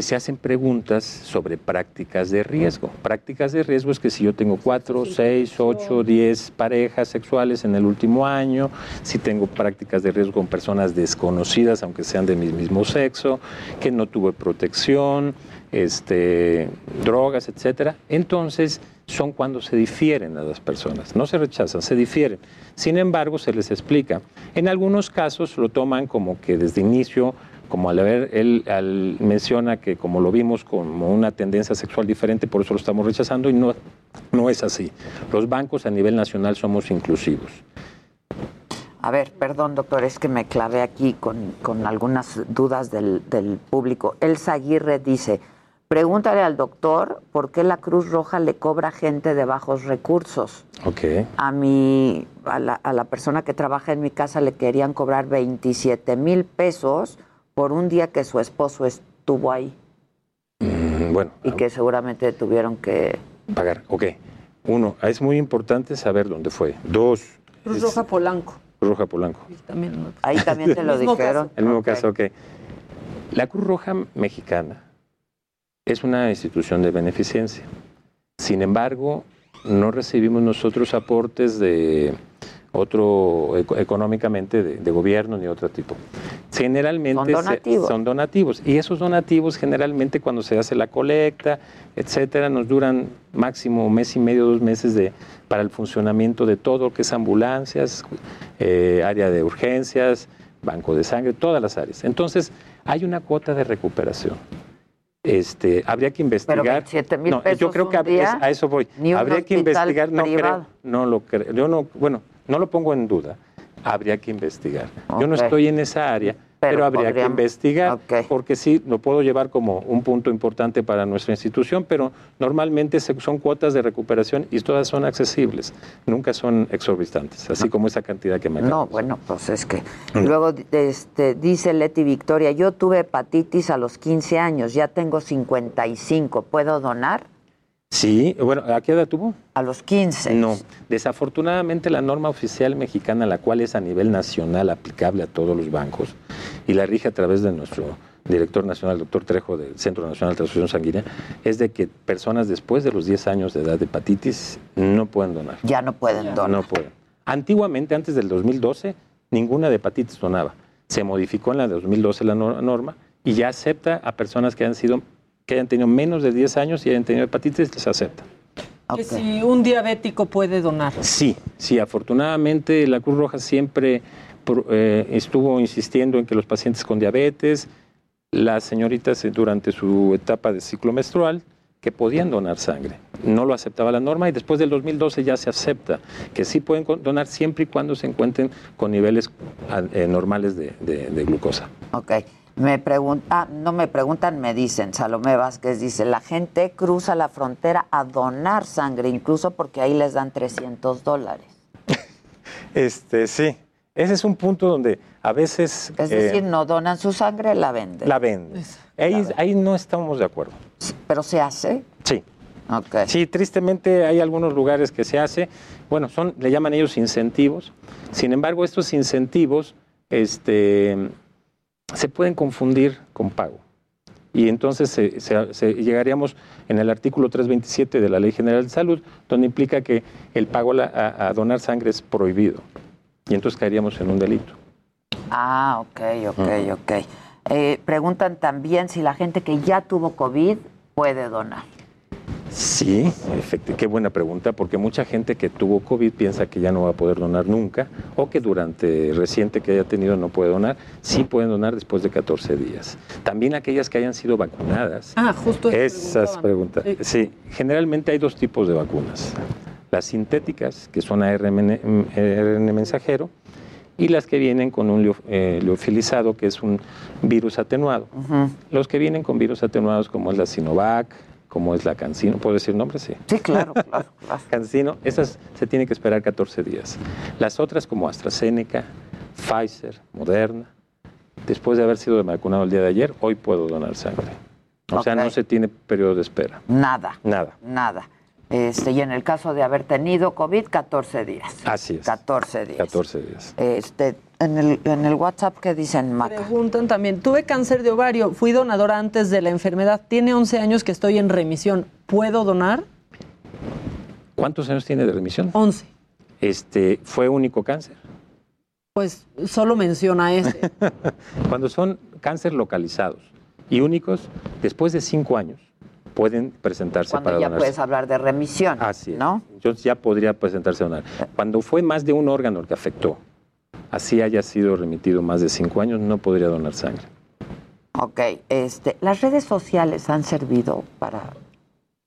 se hacen preguntas sobre prácticas de riesgo. Prácticas de riesgo es que si yo tengo cuatro, seis, ocho, diez parejas sexuales en el último año, si tengo prácticas de riesgo con personas desconocidas, aunque sean de mi mismo sexo, que no tuve protección, este, drogas, etcétera, entonces son cuando se difieren a las personas, no se rechazan, se difieren. Sin embargo, se les explica. En algunos casos lo toman como que desde inicio como al ver, él al- menciona que como lo vimos como una tendencia sexual diferente, por eso lo estamos rechazando y no, no es así. Los bancos a nivel nacional somos inclusivos. A ver, perdón, doctor, es que me clavé aquí con, con algunas dudas del, del público. Elsa Aguirre dice, pregúntale al doctor por qué la Cruz Roja le cobra gente de bajos recursos. Ok. A mi, a la, a la persona que trabaja en mi casa le querían cobrar 27 mil pesos por un día que su esposo estuvo ahí Mm, bueno, y que seguramente tuvieron que... pagar. Ok. Uno, es muy importante saber dónde fue. Dos, Cruz es- Roja Polanco. Cruz Roja Polanco. También, ¿no? Ahí también te lo dijeron. <laughs> El mismo caso, ok. La Cruz Roja Mexicana es una institución de beneficencia. Sin embargo, no recibimos nosotros aportes de otro eco- económicamente de, de gobierno ni otro tipo. Generalmente Son se- donativos. son donativos y esos donativos generalmente cuando se hace la colecta, etcétera, nos duran máximo un mes y medio, dos meses de para el funcionamiento de todo lo que es ambulancias, eh, área de urgencias, banco de sangre, todas las áreas. Entonces hay una cuota de recuperación. Este, habría que investigar. 27,000 No, pesos yo creo que día, a eso voy. habría que investigar. No creo, no lo creo. Yo no, bueno, no lo pongo en duda. Habría que investigar. Yo no estoy en esa área, pero, Pero habría que investigar, porque sí, lo puedo llevar como un punto importante para nuestra institución, pero normalmente se- son cuotas de recuperación y todas son accesibles, nunca son exorbitantes, así como esa cantidad que me No, acabas. bueno, pues es que. Luego este, dice Leti Victoria, yo tuve hepatitis a los 15 años, ya tengo 55, ¿puedo donar? Sí, bueno, ¿a qué edad tuvo? A los 15. No, desafortunadamente la norma oficial mexicana, la cual es a nivel nacional aplicable a todos los bancos y la rige a través de nuestro director nacional, doctor Trejo, del Centro Nacional de Transfusión Sanguínea, es de que personas después de los 10 años de edad de hepatitis no pueden donar. Ya no pueden donar. No pueden. Antiguamente, antes del 2012, ninguna de hepatitis donaba. Se modificó en la de 2012 la nor- norma y ya acepta a personas que han sido que hayan tenido menos de 10 años y hayan tenido hepatitis, les acepta. Que si un diabético puede donar. Sí, sí, afortunadamente la Cruz Roja siempre eh, estuvo insistiendo en que los pacientes con diabetes, las señoritas eh, durante su etapa de ciclo menstrual, que podían donar sangre. No lo aceptaba la norma y después del 2012 ya se acepta que sí pueden donar siempre y cuando se encuentren con niveles ah, eh, normales de, de- de glucosa. Ok. Me pregunta, no me preguntan, me dicen, Salomé Vázquez dice, la gente cruza la frontera a donar sangre, incluso porque ahí les dan 300 dólares. <laughs> Este, sí, ese es un punto donde a veces... Es eh, decir, no donan su sangre, la venden. la venden. Ahí, ahí no estamos de acuerdo. Pero se hace. Sí. Sí, tristemente hay algunos lugares que se hace, bueno, son, le llaman ellos incentivos. Sin embargo, estos incentivos este, se pueden confundir con pago. Y entonces se- se- se- llegaríamos en el artículo 327 de la Ley General de Salud, donde implica que el pago a, a donar sangre es prohibido. Y entonces caeríamos en un delito. Ah, ok, ok, ok. Eh, preguntan también si la gente que ya tuvo COVID puede donar. Sí, efectivamente, qué buena pregunta, porque mucha gente que tuvo COVID piensa que ya no va a poder donar nunca, o que durante reciente que haya tenido no puede donar, sí pueden donar después de 14 días. También aquellas que hayan sido vacunadas. Ah, justo eso Esas preguntas. Sí, generalmente hay dos tipos de vacunas. Las sintéticas, que son ARN, ARN mensajero, y las que vienen con un leo- eh, leofilizado, que es un virus atenuado. Los que vienen con virus atenuados, como es la Sinovac, como es la Cancino. ¿Puedo decir nombre? Sí. Sí, claro, <laughs> claro, Cancino, esas se tiene que esperar 14 días. Las otras como AstraZeneca, Pfizer, Moderna, después de haber sido vacunado el día de ayer, hoy puedo donar sangre. O sea, no se tiene periodo de espera. Nada. Nada. Nada. Este, y en el caso de haber tenido COVID, 14 días. Así es. 14 días. 14 días. Este, en el, en el WhatsApp, ¿qué dicen, Maca? Preguntan también, tuve cáncer de ovario, fui donadora antes de la enfermedad, tiene 11 años que estoy en remisión, ¿puedo donar? ¿Cuántos años tiene de remisión? 11. Este, ¿Fue único cáncer? Pues solo menciona ese. <laughs> Cuando son cáncer localizados y únicos, después de cinco años, pueden presentarse Cuando para ya donarse. puedes hablar de remisión. Así es. ¿no? Entonces ya podría presentarse a donar. Cuando fue más de un órgano el que afectó, así haya sido remitido más de cinco años, no podría donar sangre. Ok, este, las redes sociales han servido para,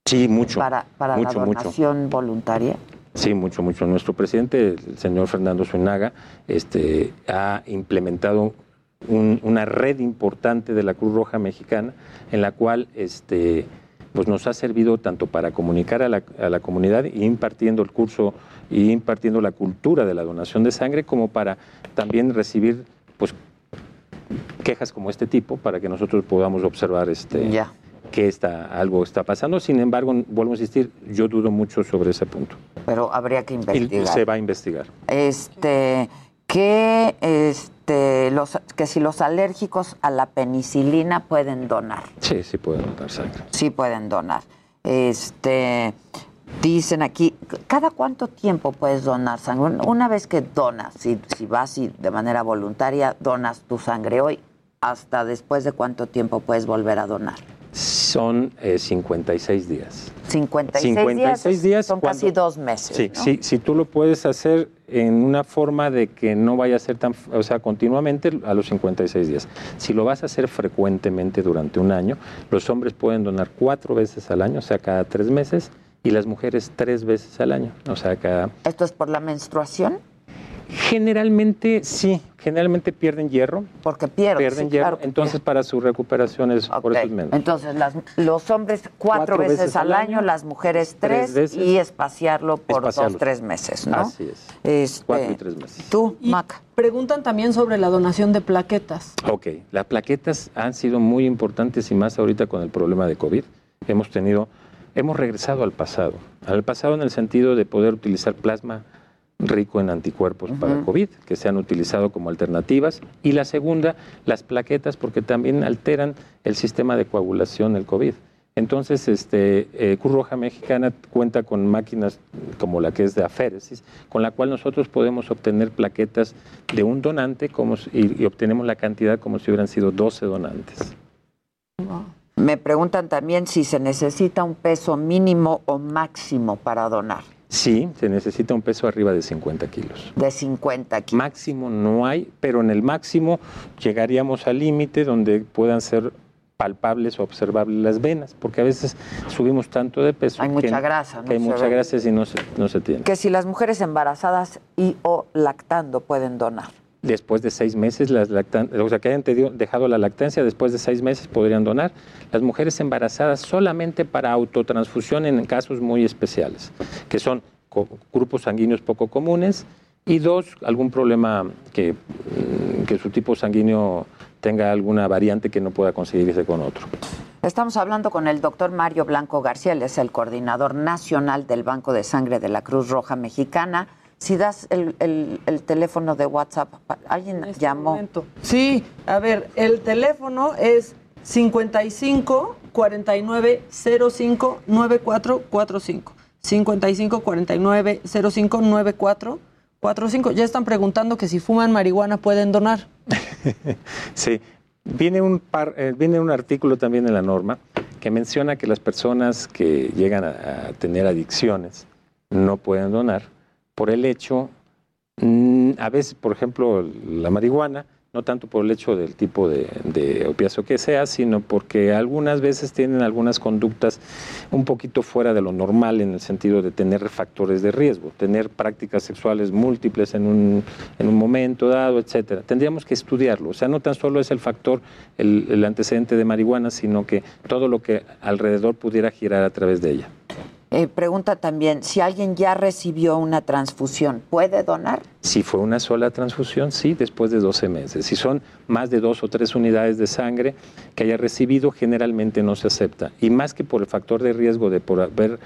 Sí, mucho. para, para mucho, la mucho. donación voluntaria. Sí, mucho, mucho. Nuestro presidente, el señor Fernando Suinaga, este, ha implementado un- una red importante de la Cruz Roja Mexicana en la cual este, pues nos ha servido tanto para comunicar a la, a la comunidad y impartiendo el curso y impartiendo la cultura de la donación de sangre como para también recibir pues quejas como este tipo para que nosotros podamos observar este Ya. que está, algo está pasando. Sin embargo, vuelvo a insistir, yo dudo mucho sobre ese punto. Pero habría que Y investigar. se va a investigar. Este, que, este, los, que si los alérgicos a la penicilina pueden donar. Sí, sí pueden donar sangre. Sí pueden donar. Este, dicen aquí, ¿cada cuánto tiempo puedes donar sangre? Una vez que donas, si, si vas y de manera voluntaria donas tu sangre hoy, ¿hasta después de cuánto tiempo puedes volver a donar? Son eh, 56 días. 56, 56 días son cuando- casi dos meses. Sí, ¿no? sí, si tú lo puedes hacer en una forma de que no vaya a ser tan, o sea, continuamente a los 56 días. Si lo vas a hacer frecuentemente durante un año, los hombres pueden donar cuatro veces al año, o sea, cada tres meses, y las mujeres tres veces al año, o sea, cada... ¿Esto es por la menstruación? Generalmente sí, generalmente pierden hierro. Porque pierden, Pierden sí, hierro, claro que entonces para su recuperación es por eso es menos. Entonces, las- los hombres cuatro, Cuatro veces, veces al año, año, las mujeres tres, tres veces. y espaciarlo por Espaciarlo. dos, tres meses, ¿no? Así es. Este, Cuatro y tres meses. Tú, Mac. Preguntan también sobre la donación de plaquetas. Ok, las plaquetas han sido muy importantes y más ahorita con el problema de COVID. Hemos tenido, hemos regresado al pasado, al pasado en el sentido de poder utilizar plasma rico en anticuerpos para COVID, que se han utilizado como alternativas. Y la segunda, las plaquetas, porque también alteran el sistema de coagulación del COVID. Entonces, este, eh, Cruz Roja Mexicana cuenta con máquinas como la que es de aféresis, con la cual nosotros podemos obtener plaquetas de un donante como, si- y, y obtenemos la cantidad como si hubieran sido 12 donantes. Me preguntan también si se necesita un peso mínimo o máximo para donar. Sí, se necesita un peso arriba de 50 kilos. De 50 kilos. Máximo no hay, pero en el máximo llegaríamos al límite donde puedan ser palpables o observables las venas, porque a veces subimos tanto de peso Hay que, mucha grasa, que no hay se mucha ve. grasa y no se, no se tiene. Que si las mujeres embarazadas y o lactando pueden donar. Después de seis meses, las o sea, que hayan dejado la lactancia, después de seis meses podrían donar. Las mujeres embarazadas solamente para autotransfusión en casos muy especiales, que son grupos sanguíneos poco comunes y dos, algún problema que, mm, que su tipo sanguíneo tenga alguna variante que no pueda conseguirse con otro. Estamos hablando con el doctor Mario Blanco García, él es el coordinador nacional del Banco de Sangre de la Cruz Roja Mexicana. Si das el, el- el teléfono de WhatsApp, alguien este llamó. Sí, a ver, el teléfono es 55 49 05 9445. 55 49 05 9445. Ya están preguntando que si fuman marihuana pueden donar. <laughs> Sí, viene un, par- eh, viene un artículo también en la norma que menciona que las personas que llegan a, a tener adicciones no pueden donar por el hecho, mm, a veces, por ejemplo, la marihuana no tanto por el hecho del tipo de, de que sea, sino porque algunas veces tienen algunas conductas un poquito fuera de lo normal en el sentido de tener factores de riesgo, tener prácticas sexuales múltiples en un, en un momento dado, etcétera. Tendríamos que estudiarlo. O sea, no tan solo es el factor, el, el antecedente de marihuana, sino que todo lo que alrededor pudiera girar a través de ella. Eh, pregunta también, si alguien ya recibió una transfusión, ¿puede donar? Si fue una sola transfusión, sí, después de 12 meses. Si son más de dos o tres unidades de sangre que haya recibido, generalmente no se acepta. Y más que por el factor de riesgo de por haber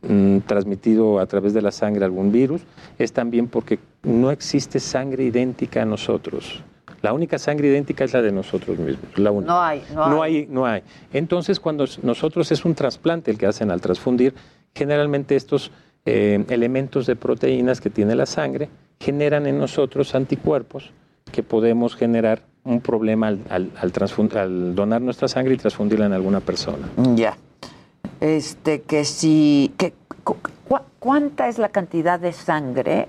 mm, transmitido a través de la sangre algún virus, es también porque no existe sangre idéntica a nosotros. La única sangre idéntica es la de nosotros mismos. La única. No hay, no, No hay. hay, no hay. Entonces, cuando nosotros es un trasplante el que hacen al transfundir, generalmente estos eh, elementos de proteínas que tiene la sangre generan en nosotros anticuerpos que podemos generar un problema al, al- al al donar nuestra sangre y transfundirla en alguna persona. Ya. Este, que si. Que, cu- cu- ¿Cuánta es la cantidad de sangre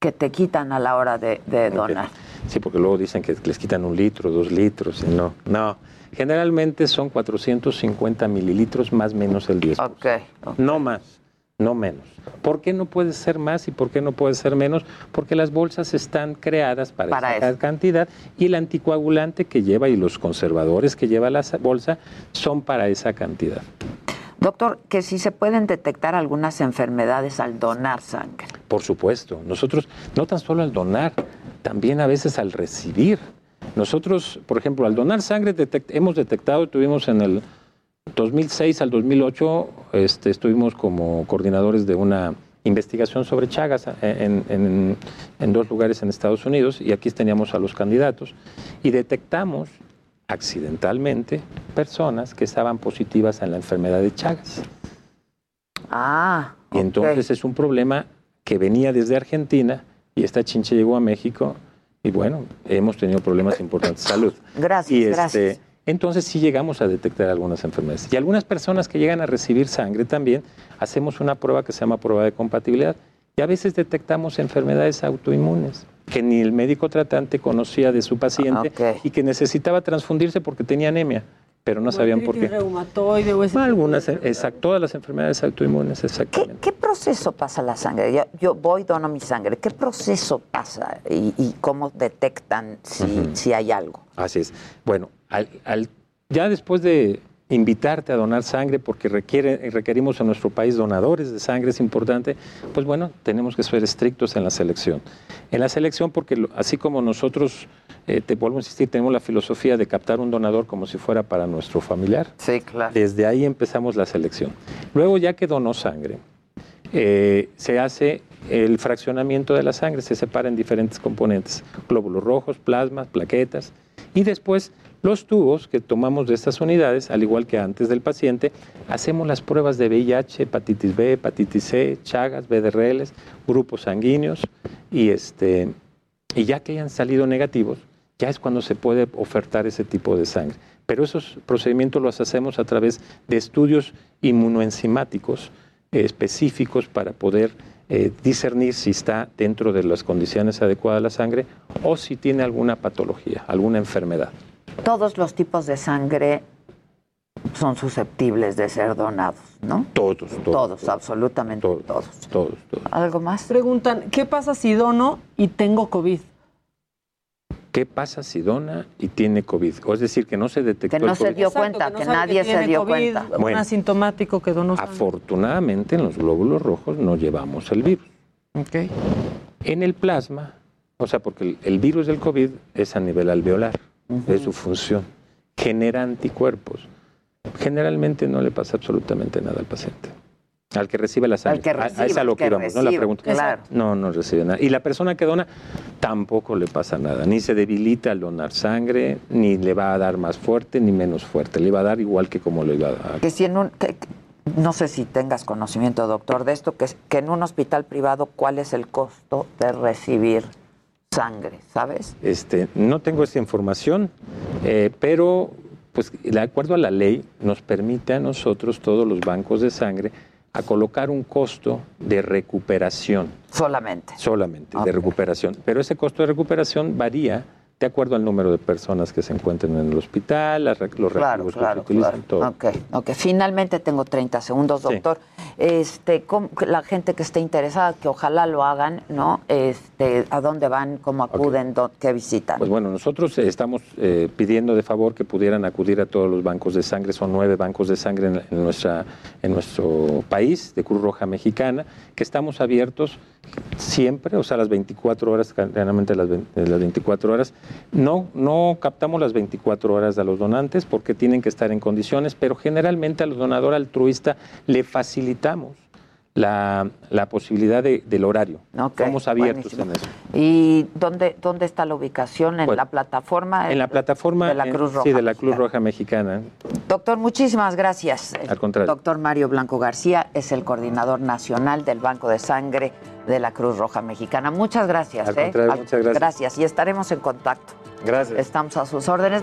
que te quitan a la hora de, de donar? Sí, porque luego dicen que les quitan un litro, dos litros, y no, no. Generalmente son 450 mililitros más menos el 10%. Ok. No más, no menos. ¿Por qué no puede ser más y por qué no puede ser menos? Porque las bolsas están creadas para, Para esa eso. cantidad y el anticoagulante que lleva y los conservadores que lleva la sa- bolsa son para esa cantidad. Doctor, que si se pueden detectar algunas enfermedades al donar sangre. Por supuesto, nosotros no tan solo al donar, también a veces al recibir. Nosotros, por ejemplo, al donar sangre detect- hemos detectado, tuvimos en el 2006 al 2008, este, estuvimos como coordinadores de una investigación sobre Chagas en, en- en dos lugares en Estados Unidos y aquí teníamos a los candidatos y detectamos accidentalmente personas que estaban positivas en la enfermedad de Chagas. Ah. Y entonces es un problema que venía desde Argentina y esta chinche llegó a México y bueno, hemos tenido problemas importantes de <coughs> salud. Gracias, Y este, gracias. entonces sí llegamos a detectar algunas enfermedades. Y algunas personas que llegan a recibir sangre también, hacemos una prueba que se llama prueba de compatibilidad. Y a veces detectamos enfermedades autoinmunes que ni el médico tratante conocía de su paciente y que necesitaba transfundirse porque tenía anemia, pero no sabían por qué. reumatoide o ese Algunas, exacto, todas las enfermedades autoinmunes, exactamente. ¿Qué proceso pasa la sangre? Yo, yo voy, dono mi sangre. ¿Qué proceso pasa y, y cómo detectan si, Ujú. si hay algo? Así es. Bueno, al- al- ya después de invitarte a donar sangre, porque requiere, requerimos en nuestro país donadores de sangre, es importante, pues bueno, tenemos que ser estrictos en la selección. En la selección, porque así como nosotros, eh, te vuelvo a insistir, tenemos la filosofía de captar un donador como si fuera para nuestro familiar. Sí, claro. Desde ahí empezamos la selección. Luego, ya que donó sangre, eh, se hace el fraccionamiento de la sangre, se separa en diferentes componentes, glóbulos rojos, plasmas, plaquetas, y después los tubos que tomamos de estas unidades, al igual que antes del paciente, hacemos las pruebas de VIH, hepatitis B, hepatitis C, Chagas, BDRLs, grupos sanguíneos, y, este, y ya que hayan salido negativos, ya es cuando se puede ofertar ese tipo de sangre. Pero esos procedimientos los hacemos a través de estudios inmunoenzimáticos eh, específicos para poder eh, discernir si está dentro de las condiciones adecuadas la sangre o si tiene alguna patología, alguna enfermedad. Todos los tipos de sangre son susceptibles de ser donados, ¿no? Todos, todos. Todos, absolutamente todos. Todos, todos. ¿Algo más? Preguntan, ¿qué pasa si dono y tengo COVID? ¿Qué pasa si dona y tiene COVID? O es decir, que no se detectó Que no el se COVID. dio Exacto, cuenta, no que nadie se tiene dio COVID, cuenta. Un Bueno. asintomático que donó sangre. Afortunadamente en los glóbulos rojos no llevamos el virus. En el plasma, o sea, porque el, el virus del COVID es a nivel alveolar, es su función, genera anticuerpos. Generalmente no le pasa absolutamente nada al paciente. Al que recibe la sangre. que A- a, recibe, a al lo que que íbamos, ¿no? La pregunta. claro. No, no recibe nada. Y la persona que dona tampoco le pasa nada. Ni se debilita al donar sangre, ni le va a dar más fuerte, ni menos fuerte. Le va a dar igual que como le iba a dar. Que si en un, que- que- no sé si tengas conocimiento, doctor, de esto, que, que en un hospital privado, ¿cuál es el costo de recibir sangre? ¿Sabes? Este, no tengo esa información, eh, pero pues de acuerdo a la ley nos permite a nosotros, todos los bancos de sangre, a colocar un costo de recuperación. Solamente. Solamente, de recuperación. Pero ese costo de recuperación varía de acuerdo al número de personas que se encuentren en el hospital, los claro, que se utilizan, todo. Ok, ok. Finalmente tengo 30 segundos, doctor. Este, la gente que esté interesada, que ojalá lo hagan, ¿no? Este, ¿A dónde van? ¿Cómo acuden? ¿Qué visitan? Pues bueno, nosotros eh, estamos eh, pidiendo de favor que pudieran acudir a todos los bancos de sangre. Son nueve bancos de sangre en, nuestra, en nuestro país, de Cruz Roja Mexicana, que estamos abiertos siempre, o sea, las 24 horas, generalmente las, las 24 horas. No, no captamos las 24 horas de los donantes porque tienen que estar en condiciones, pero generalmente al donador altruista le facilitamos la, posibilidad del horario. Estamos abiertos en eso. ¿Y dónde, dónde está la ubicación? ¿En la plataforma? En la plataforma de la Cruz Roja. Sí, de la Cruz Roja Mexicana. Doctor, muchísimas gracias. Al contrario. Doctor Mario Blanco García es el coordinador nacional del Banco de Sangre de la Cruz Roja Mexicana. Muchas gracias. Al ¿eh? contrario, muchas gracias. Gracias y estaremos en contacto. Gracias. Estamos a sus órdenes.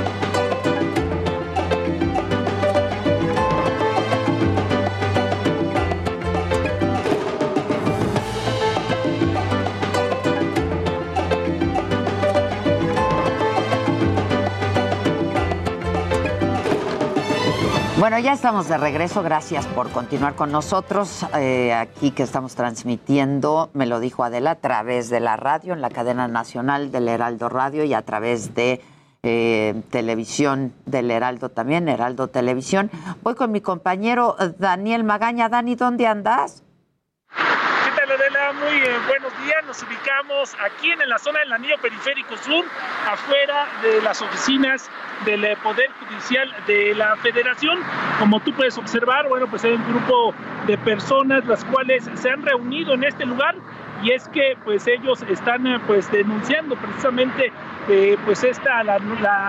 Ya estamos de regreso. Gracias por continuar con nosotros. Eh, aquí que estamos transmitiendo, me lo dijo Adela, a través de la radio, en la cadena nacional del Heraldo Radio y a través de eh, televisión del Heraldo también, Heraldo Televisión. Voy con mi compañero Daniel Magaña. Dani, ¿dónde andas? Muy buenos días. Nos ubicamos aquí en la zona del anillo periférico sur, afuera de las oficinas del eh, Poder Judicial de la Federación. Como tú puedes observar, bueno, pues hay un grupo de personas las cuales se han reunido en este lugar y es que pues ellos están eh, pues denunciando precisamente pues esta la,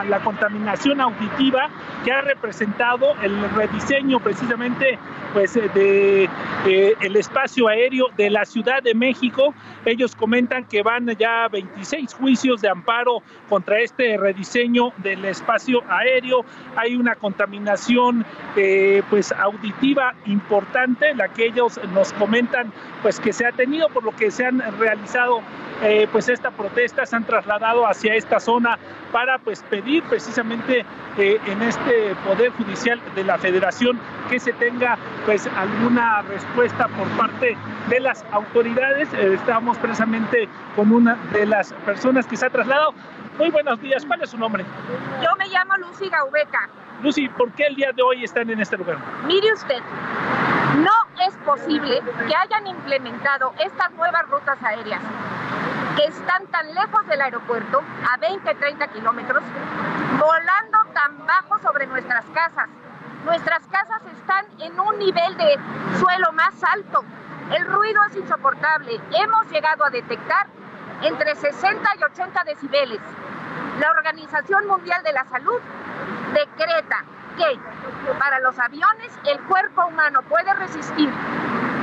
la, contaminación auditiva que ha representado el rediseño precisamente pues de eh, el espacio aéreo de la Ciudad de México. Ellos comentan que van ya 26 juicios de amparo contra este rediseño del espacio aéreo. Hay una contaminación eh, pues auditiva importante, la que ellos nos comentan pues que se ha tenido por lo que se han realizado eh, pues esta protesta se han trasladado hacia esta zona para pues pedir precisamente eh, en este poder judicial de la Federación que se tenga pues alguna respuesta por parte de las autoridades. Eh, estamos precisamente con una de las personas que se ha trasladado. Muy buenos días, ¿cuál es su nombre? Yo me llamo Lucy Gaubeca. Lucy, ¿por qué el día de hoy están en este lugar? Mire usted, no es posible que hayan implementado estas nuevas rutas aéreas que están tan lejos del aeropuerto, a 20, 30 kilómetros, volando tan bajo sobre nuestras casas. Nuestras casas están en un nivel de suelo más alto. El ruido es insoportable. Hemos llegado a detectar entre 60 y 80 decibeles. La Organización Mundial de la Salud decreta que para los aviones el cuerpo humano puede resistir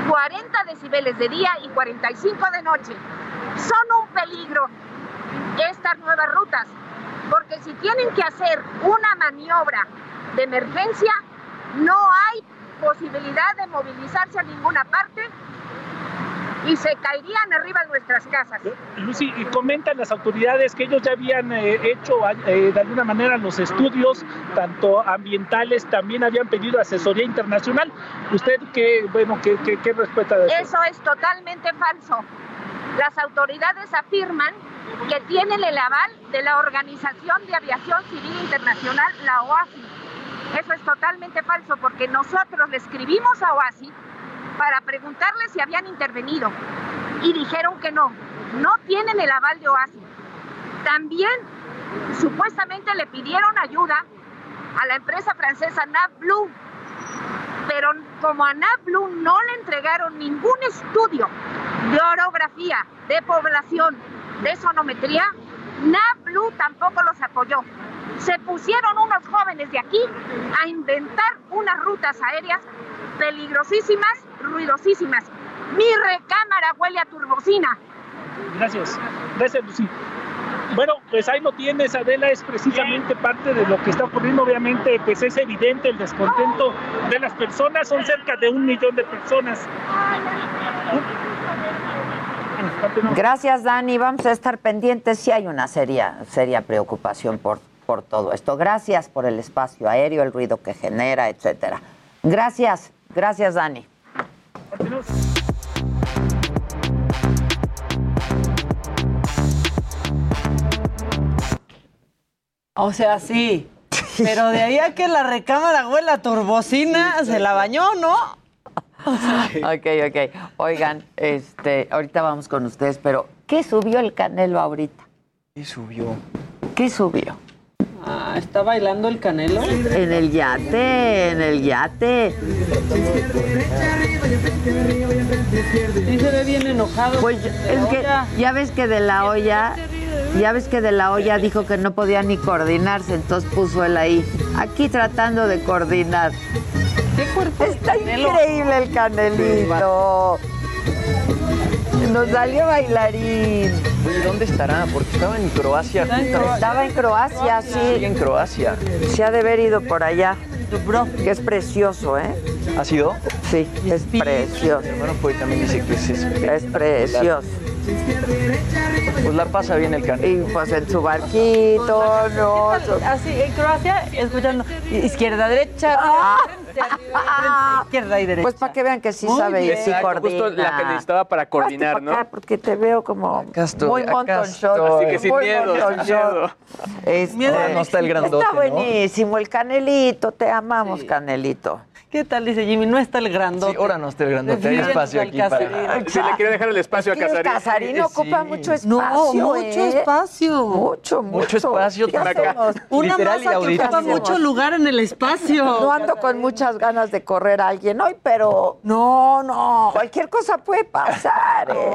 40 decibeles de día y 45 de noche son un peligro estas nuevas rutas, porque si tienen que hacer una maniobra de emergencia, no hay posibilidad de movilizarse a ninguna parte y se caerían arriba de nuestras casas. Lucy, y comentan las autoridades que ellos ya habían eh, hecho eh, de alguna manera los estudios, tanto ambientales, también habían pedido asesoría internacional. ¿Usted qué, bueno, qué, qué, qué respuesta de eso? Eso es totalmente falso. Las autoridades afirman que tienen el aval de la Organización de Aviación Civil Internacional, la OASI. Eso es totalmente falso porque nosotros le escribimos a OASI para preguntarles si habían intervenido y dijeron que no, no tienen el aval de OASI. También supuestamente le pidieron ayuda a la empresa francesa NavBlue, pero como a NavBlue no le entregaron ningún estudio de orografía, de población, de sonometría, NavBlue tampoco los apoyó. Se pusieron unos jóvenes de aquí a inventar unas rutas aéreas peligrosísimas, ruidosísimas. Mi recámara huele a turbocina. Gracias. Gracias, Lucy. Bueno, pues ahí lo tienes, Adela, es precisamente parte de lo que está ocurriendo. Obviamente, pues es evidente el descontento de las personas, son cerca de un millón de personas. Gracias, Dani. Vamos a estar pendientes. Sí hay una seria, seria preocupación por, por todo esto. Gracias por el espacio aéreo, el ruido que genera, etcétera. Gracias, gracias, Dani. O sea, sí. Pero de ahí a que la recámara huela turbocina, se la bañó, ¿no? <laughs> Ok, ok. Oigan, este, ahorita vamos con ustedes, pero ¿qué subió el Canelo ahorita? ¿Qué subió? ¿Qué subió? Ah, ¿está bailando el Canelo? En el yate, en el yate. Sí se ve bien enojado. Pues es que olla. ya ves que de la olla, ya ves que de la olla dijo que no podía ni coordinarse, entonces puso él ahí, aquí tratando de coordinar. ¿Qué cuerpo Está increíble el canelito. Nos salió bailarín. Oye, ¿dónde estará? Porque estaba en Croacia. justamente. Estaba en Croacia, Sí, sí. en Croacia. Se ha de haber ido por allá. Que es precioso, ¿eh? ¿Ha sido? Sí, es precioso. Mi hermano fue y también dice que es Es precioso. Pues la pasa bien el canelo. Y pues en su barquito, no. Así, en Croacia, escuchando izquierda, derecha, frente, frente, izquierda y derecha. Pues para que vean que sí Muy sabe y bien. sí Exacto, coordina. justo la que necesitaba para coordinar, Hazte ¿no? porque te veo como muy shot. Así que sin miedo, sin miedo. Este, Miedo Ahora no está el grandote, Está ¿no? buenísimo el canelito, te amamos, canelito. ¿Qué tal? Dice Jimmy, no está el grandote. Sí, ahora no está el grandote, hay espacio aquí para- Casarín. Se le quiere dejar el espacio a Es que el Casarín. Casarín ocupa Sí. mucho espacio. No, mucho ¿eh? espacio. Mucho, mucho. Mucho espacio, ¿Qué acá. hacemos? Una Literal y masa que ocupa mucho lugar en el espacio. No ando con muchas ganas de correr a alguien hoy, pero No, no. cualquier cosa puede pasar, ¿eh?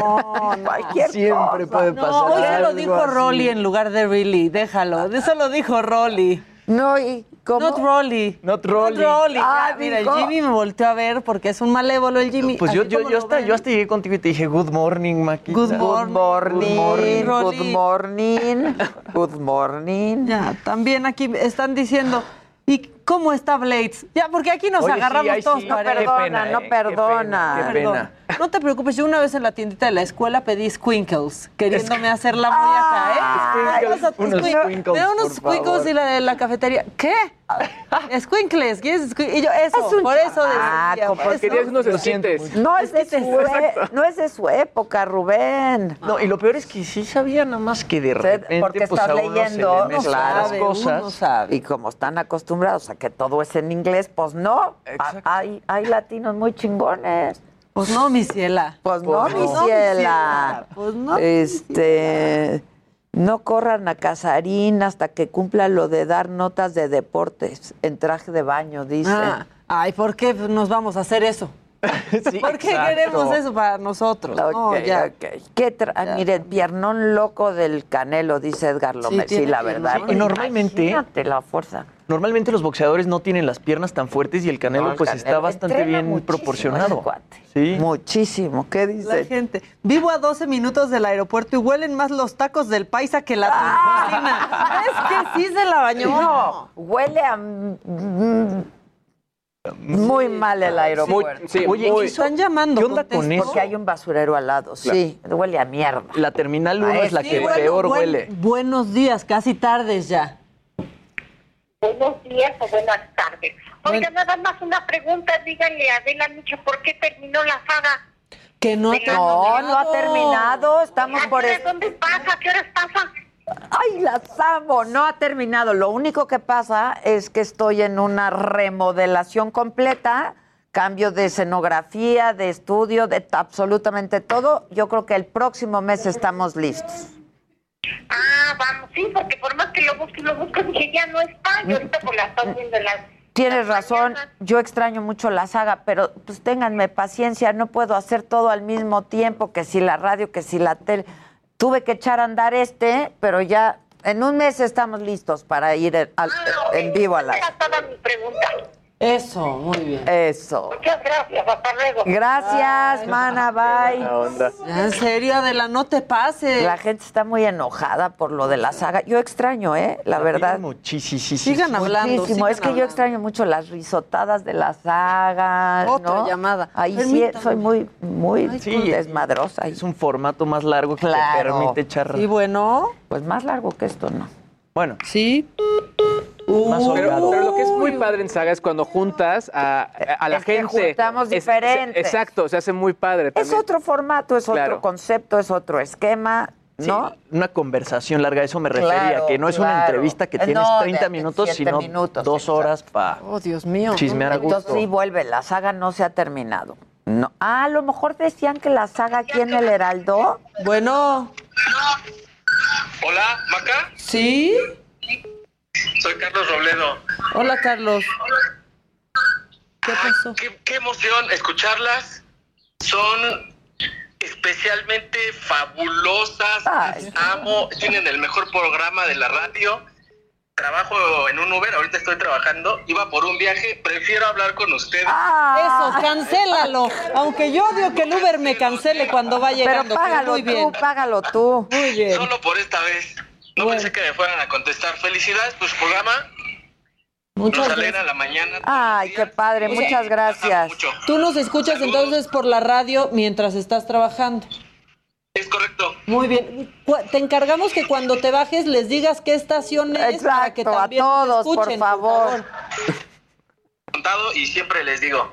Cualquier Siempre cosa. puede No, pasar. hoy se lo dijo así. Rolly en lugar de Really. Déjalo. Eso lo dijo Rolly. No, y como... Not Rolly. Not Rolly. Not Rolly. Ah, Ya, mira, el. Jimmy me volteó a ver porque es un malévolo el Jimmy. Pues yo, yo, yo, hasta, yo hasta llegué contigo y te dije, good morning, Maquita. Good Good morning, morning, good morning, <laughs> good morning. Ya, también aquí están diciendo, ¿y cómo está Blades? Ya, porque aquí nos Oye, sí, agarramos todos sí. No perdona, pena, no ¿eh? Qué perdona. pena, qué Perdón. pena. No te preocupes, yo una vez en la tiendita de la escuela pedí squinkles, queriéndome hacer la muy acá, ¿eh? Ay, Vas a- unos squink- squinkles, Me unos squinkles y la de la cafetería. ¿Qué? <laughs> Squinkles, ¿quieres squin- Y yo, eso, Es un por eso chamaco. Querías unos esquites. No es, de su, e- no es de su época, Rubén. No, y lo peor es que sí sabía nada más que de repente porque pues, estás leyendo, le no sabe, las uno cosas. sabe. Y como están acostumbrados a que todo es en inglés, pues no. Exacto. Hay, hay latinos muy chingones. Pues no, mi ciela. Pues no, Pues mi no. No, mi ciela. ciela. Pues no. Este. No corran a Casarín hasta que cumpla lo de dar notas de deportes en traje de baño, dice. Ah, ay, ¿por qué nos vamos a hacer eso? <laughs> Sí, ¿Por qué exacto. queremos eso para nosotros? no, Ok, ya. ok. ¿Qué tra- Ya. Miren, piernón loco del Canelo, dice Edgar Lómez. Sí, la verdad. Y normalmente- Imagínate la fuerza. Normalmente los boxeadores no tienen las piernas tan fuertes y el Canelo No, el pues Canelo está bastante entrena bien proporcionado. cuate. Sí. Muchísimo. ¿Qué La dice? gente. Vivo a 12 minutos del aeropuerto y huelen más los tacos del paisa que la turbocina. Es que sí se la bañó. No, huele a. Muy mal el aeropuerto. Muy- sí, Oye, muy-. Están llamando. ¿Qué onda con contesta. eso? Porque hay un basurero al lado. Sí, huele a mierda. La terminal 1 es la Sí, que bueno, peor buen- huele. Buenos días, casi tardes ya. Buenos días o buenas tardes. Oiga, nada más una pregunta. Díganle a Adela Micho por qué terminó la saga. Que no ha No, no ha terminado. Estamos ¿A por. dónde pasa? ¿A qué horas pasa? ¡Ay, las amo! No ha terminado. Lo único que pasa es que estoy en una remodelación completa, cambio de escenografía, de estudio, de absolutamente todo. Yo creo que el próximo mes estamos listos. Ah, vamos, sí, porque por más que lo busque, lo busque, dije, ya no está. Y ahorita pues la están viendo en las... Tienes las razón, mañanas. yo extraño mucho la saga, pero pues ténganme paciencia, no puedo hacer todo al mismo tiempo, que si la radio, que si la tele. Tuve que echar a andar este, pero ya en un mes estamos listos para ir al- Ah, en vivo a la... Era toda mi pregunta. Eso, muy bien. Eso. Muchas gracias, hasta luego. Gracias, mana, bye. onda. Ya, en serio, Adela, no te pases. La gente está muy enojada por lo de la saga. Yo extraño, ¿eh? La verdad. Muchísimo. Sigan hablando. Muchísimo. sigan es que yo extraño mucho las risotadas de la saga. Otra ¿no? llamada. Ahí sí soy muy, muy Sí, desmadrosa. Es un formato más largo que Claro. te permite echar. Y bueno, Pues más largo que esto, ¿no? Bueno, sí. más Uh, Pero, holgado. pero lo que es muy padre en Saga es cuando juntas a, a la Es que gente. juntamos Es- diferentes. exacto, se hace muy padre Es también. otro formato, es otro Claro. concepto, es otro esquema, Sí, ¿no? una conversación larga, a eso me refería, Claro, que no es una claro. entrevista que tienes no, 30 de minutos, siete sino minutos, dos exacto. horas para Oh, Dios mío. chismear a gusto. Entonces sí vuelve, la saga no se ha terminado. No. Ah, a lo mejor decían que la saga aquí en el Heraldo. Bueno, Hola, Maca. ¿sí? Soy Carlos Robledo. Hola, Carlos. ¿Qué pasó? Qué, qué emoción escucharlas. Son especialmente fabulosas. Ay. Amo. Tienen el mejor programa de la radio. Trabajo en un Uber. Ahorita estoy trabajando. Iba por un viaje. Prefiero hablar con ustedes. Ah, Eso, cancélalo. Aunque yo odio que el Uber me cancele cuando va pero llegando. págalo muy bien. tú, págalo tú. Muy bien. Solo por esta vez. No Bueno. pensé que me fueran a contestar. Felicidades por su programa. Muchas Nos gracias. alegra la mañana. Ay, qué padre, muchas gracias. Mucho. Tú nos escuchas entonces por la radio mientras estás trabajando. Es correcto. Muy bien. Te encargamos que cuando te bajes les digas qué estación es para que a también nos todos, por escuchen, favor. Contado y siempre les digo.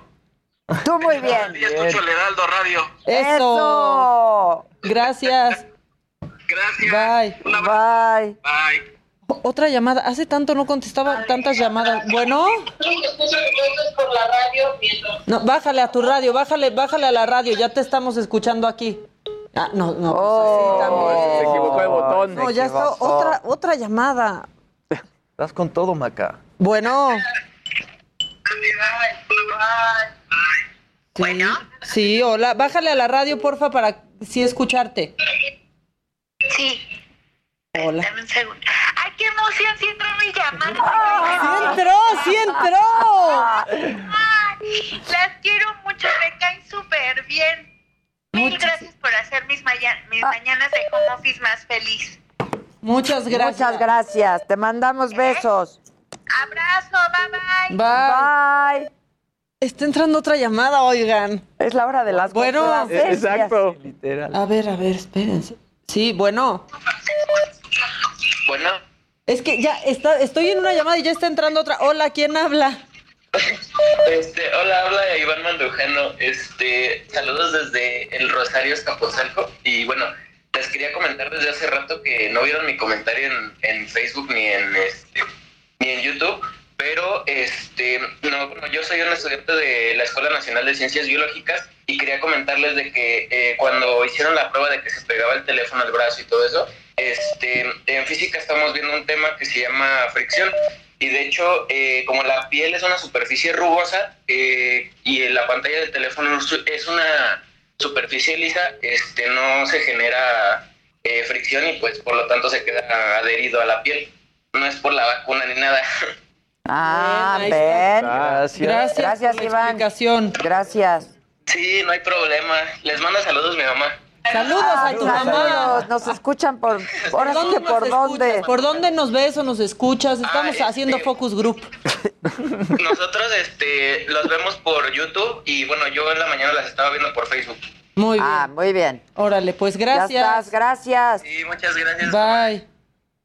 Tú muy bien. Y escucho el Heraldo Radio. Eso. Eso. Gracias. Gracias. Bye. Bye. Bye. Otra llamada. Hace tanto no contestaba tantas llamadas. Bueno, por la radio mientras no, bájale a tu radio, bájale, bájale a la radio. Ya te estamos escuchando aquí. Ah, no, no. pues así también. Se equivocó de botón. No, ya está otra otra llamada. Estás con todo, Maca. Bueno. Sí, Bueno. sí, hola. Bájale a la radio, porfa, para sí escucharte. Sí, Hola. dame un segundo. ¡Ay, qué emoción! Sí entró mi ¡Sí llamada. entró, sí entró! Ay, las quiero mucho, me caen súper bien. Mil Muchas- gracias por hacer mis, mis mañanas de home office más feliz. Muchas gracias. Muchas gracias. Te mandamos besos. Abrazo, bye bye. Bye. Bye. Está entrando otra llamada, oigan. Es la hora de las Bueno. Exacto. Literal. A ver, a ver, espérense. Sí, bueno. Bueno, Es que ya está, estoy en una llamada y ya está entrando otra. Hola, ¿quién habla? <laughs> este, hola, habla Iván Mandujano. Este, saludos desde el Rosario Escapozalco. Y bueno, les quería comentar desde hace rato que no vieron mi comentario en, en Facebook ni en este, ni en YouTube. Pero este, no, bueno, yo soy un estudiante de la Escuela Nacional de Ciencias Biológicas y quería comentarles de que eh, cuando hicieron la prueba de que se pegaba el teléfono al brazo y todo eso, este, en física estamos viendo un tema que se llama fricción. Y de hecho, eh, como la piel es una superficie rugosa eh, y la pantalla del teléfono es una superficie lisa, este, no se genera eh, fricción y pues por lo tanto se queda adherido a la piel. No es por la vacuna ni nada. Ah, ven. Gracias. Gracias, Gracias, por la Iván. explicación. Gracias. Sí, no hay problema. Les manda saludos mi mamá. Saludos a tu mamá. Saludos. Nos escuchan por. Ahora sí que por dónde. ¿Por dónde nos ves o nos escuchas? Estamos Ah, haciendo este- focus group. Nosotros este, los vemos por YouTube y bueno, yo en la mañana las estaba viendo por Facebook. Muy bien. Ah, muy bien. Órale, pues Ya estás, gracias. gracias. Sí, muchas gracias. Bye.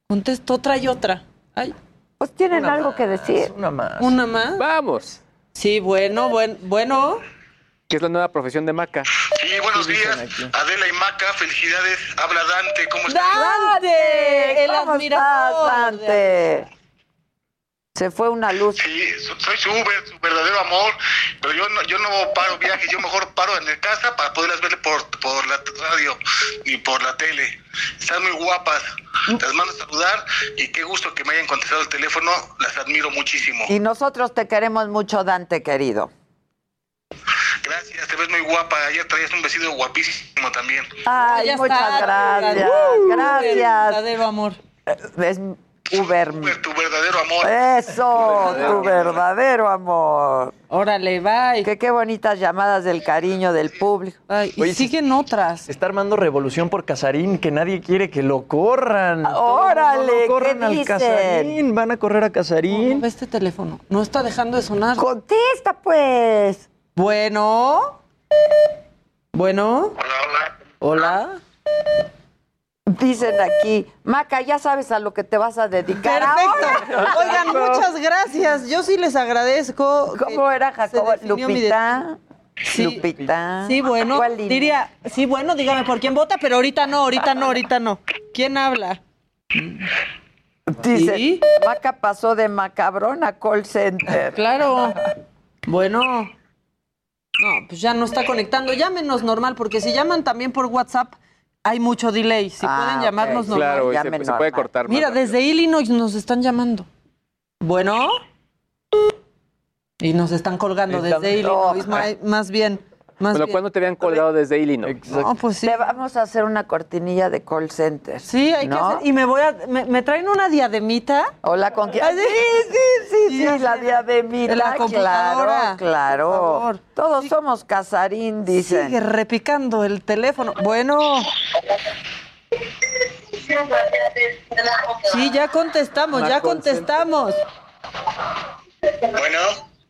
Contesto otra y otra. Ay, Pues tienen algo que decir. Una más. una más. Vamos. Sí, bueno, buen, bueno. Que es la nueva profesión de Maca. Sí, buenos ¿Qué dicen días. Adela y Maca, felicidades. Habla Dante, ¿cómo estás? ¡Dante! El ¿Cómo admirador. estás, Dante? Se fue una luz. Sí, so- soy su Uber, su verdadero amor, pero yo no, yo no paro viajes, yo mejor paro en la casa para poderlas ver por, por la radio y por la tele. Están muy guapas, las mando a saludar y qué gusto que me hayan contestado el teléfono, las admiro muchísimo. Y nosotros te queremos mucho, Dante, querido. Gracias, te ves muy guapa, ayer traías un vestido guapísimo también. Ay, Ya muchas está. gracias. Uh, Gracias. debo, amor. Es Uber. Tu verdadero amor. Eso, tu verdadero amor. Órale, bye. Que qué bonitas llamadas del cariño del público. Ay, y siguen otras. Está armando revolución por Casarín, que nadie quiere que lo corran. Órale, No, no corran ¿qué al dicen? Casarín, van a correr a Casarín. Ve este teléfono. No está dejando de sonar. Contesta, pues. Bueno. Bueno. Hola. Dicen aquí, Maca, ya sabes a lo que te vas a dedicar Perfecto. ahora. Oigan, muchas gracias. Yo sí les agradezco. ¿Cómo era, Jacobo? Lupita. Sí. Lupita. Sí, bueno, diría, sí, bueno, dígame por quién vota, pero ahorita no, ahorita no, ahorita no. ¿Quién habla? Dice. Maca pasó de macabrón a call center. Claro. Bueno. No, pues ya no está conectando. Llámenos normal, porque si llaman también por WhatsApp, hay mucho delay. Si Ah, pueden llamarnos normal. Claro, y se, puede cortar. más Mira, rápido. desde Illinois nos están llamando. Bueno. Y nos están colgando Están- desde Illinois, ma- más bien. Más Pero bien. ¿cuándo te habían colgado desde Illinois? No, pues sí. Le vamos a hacer una cortinilla de call center. Sí, hay ¿no? que hacer. Y me voy a. ¿Me, me traen una diademita? Hola, ¿con quién? Sí, sí. sí, sí, sí, la diademita, la computadora. claro, claro. Por favor. Todos somos casarín, dicen. Sigue repicando el teléfono. Bueno. Sí, ya contestamos, ya contestamos. Bueno,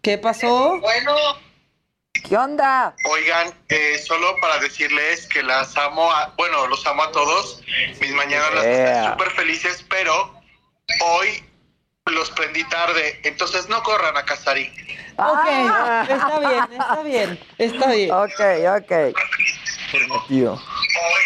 ¿Qué pasó? bueno. ¿Qué onda? Oigan, eh, solo para decirles que las amo, a- bueno, los amo a todos. Mis mañanas las están súper felices, pero hoy los prendí tarde, entonces no corran a Casarín. Ok, está bien, está bien, está bien. Ok, ok. Prometido. Hoy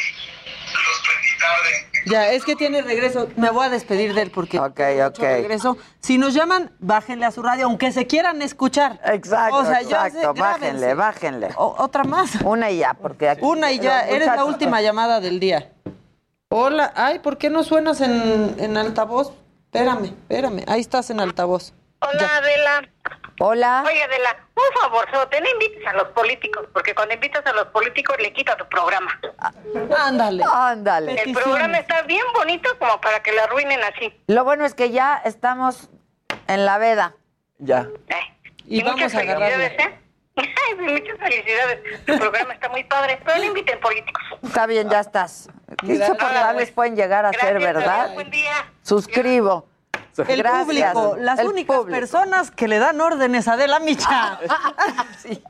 los prendí tarde. Ya, es que tiene regreso. Me voy a despedir de él porque Ok, tiene ok. regreso. Si nos llaman, bájenle a su radio, aunque se quieran escuchar. Exacto, O sea, ya sé, exacto. grábense. bájenle, bájenle. O- otra más. Una y ya, porque aquí... Una y ya, eres la última llamada del día. Hola, ay, ¿por qué no suenas en, en altavoz? Espérame, espérame, ahí estás en altavoz. Hola, Adela. Hola. Oye, Adela, un favor, no invites a los políticos, porque cuando invitas a los políticos le quita tu programa. Ándale. Ándale. El programa está bien bonito como para que lo arruinen así. Lo bueno es que ya estamos en la veda. Ya. Eh, Y vamos muchas a agarrarle. felicidades, ¿eh? <laughs> Ay, muchas felicidades. Tu programa está muy padre, pero no inviten políticos. Está bien, ya estás. Qué Gracias. insoportables pueden llegar a ser, Gracias, ¿verdad? Adela, Buen día. Suscribo. El Gracias. público, las El únicas público. personas que le dan órdenes a Adela Micha. <laughs> Sí,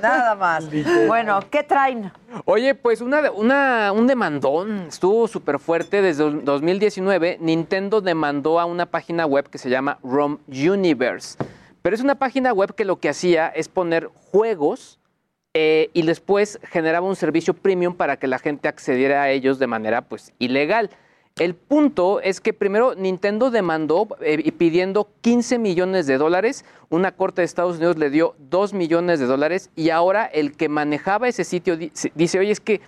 nada más. <laughs> Bueno, ¿qué traen? Oye, pues una, una, un demandón estuvo súper fuerte. Desde el 2019, Nintendo demandó a una página web que se llama ROM Universe. Pero es una página web que lo que hacía es poner juegos eh, y después generaba un servicio premium para que la gente accediera a ellos de manera pues ilegal. El punto es que primero Nintendo demandó eh, pidiendo 15 millones de dólares, una corte de Estados Unidos le dio 2 millones de dólares y ahora el que manejaba ese sitio di- dice, oye, es que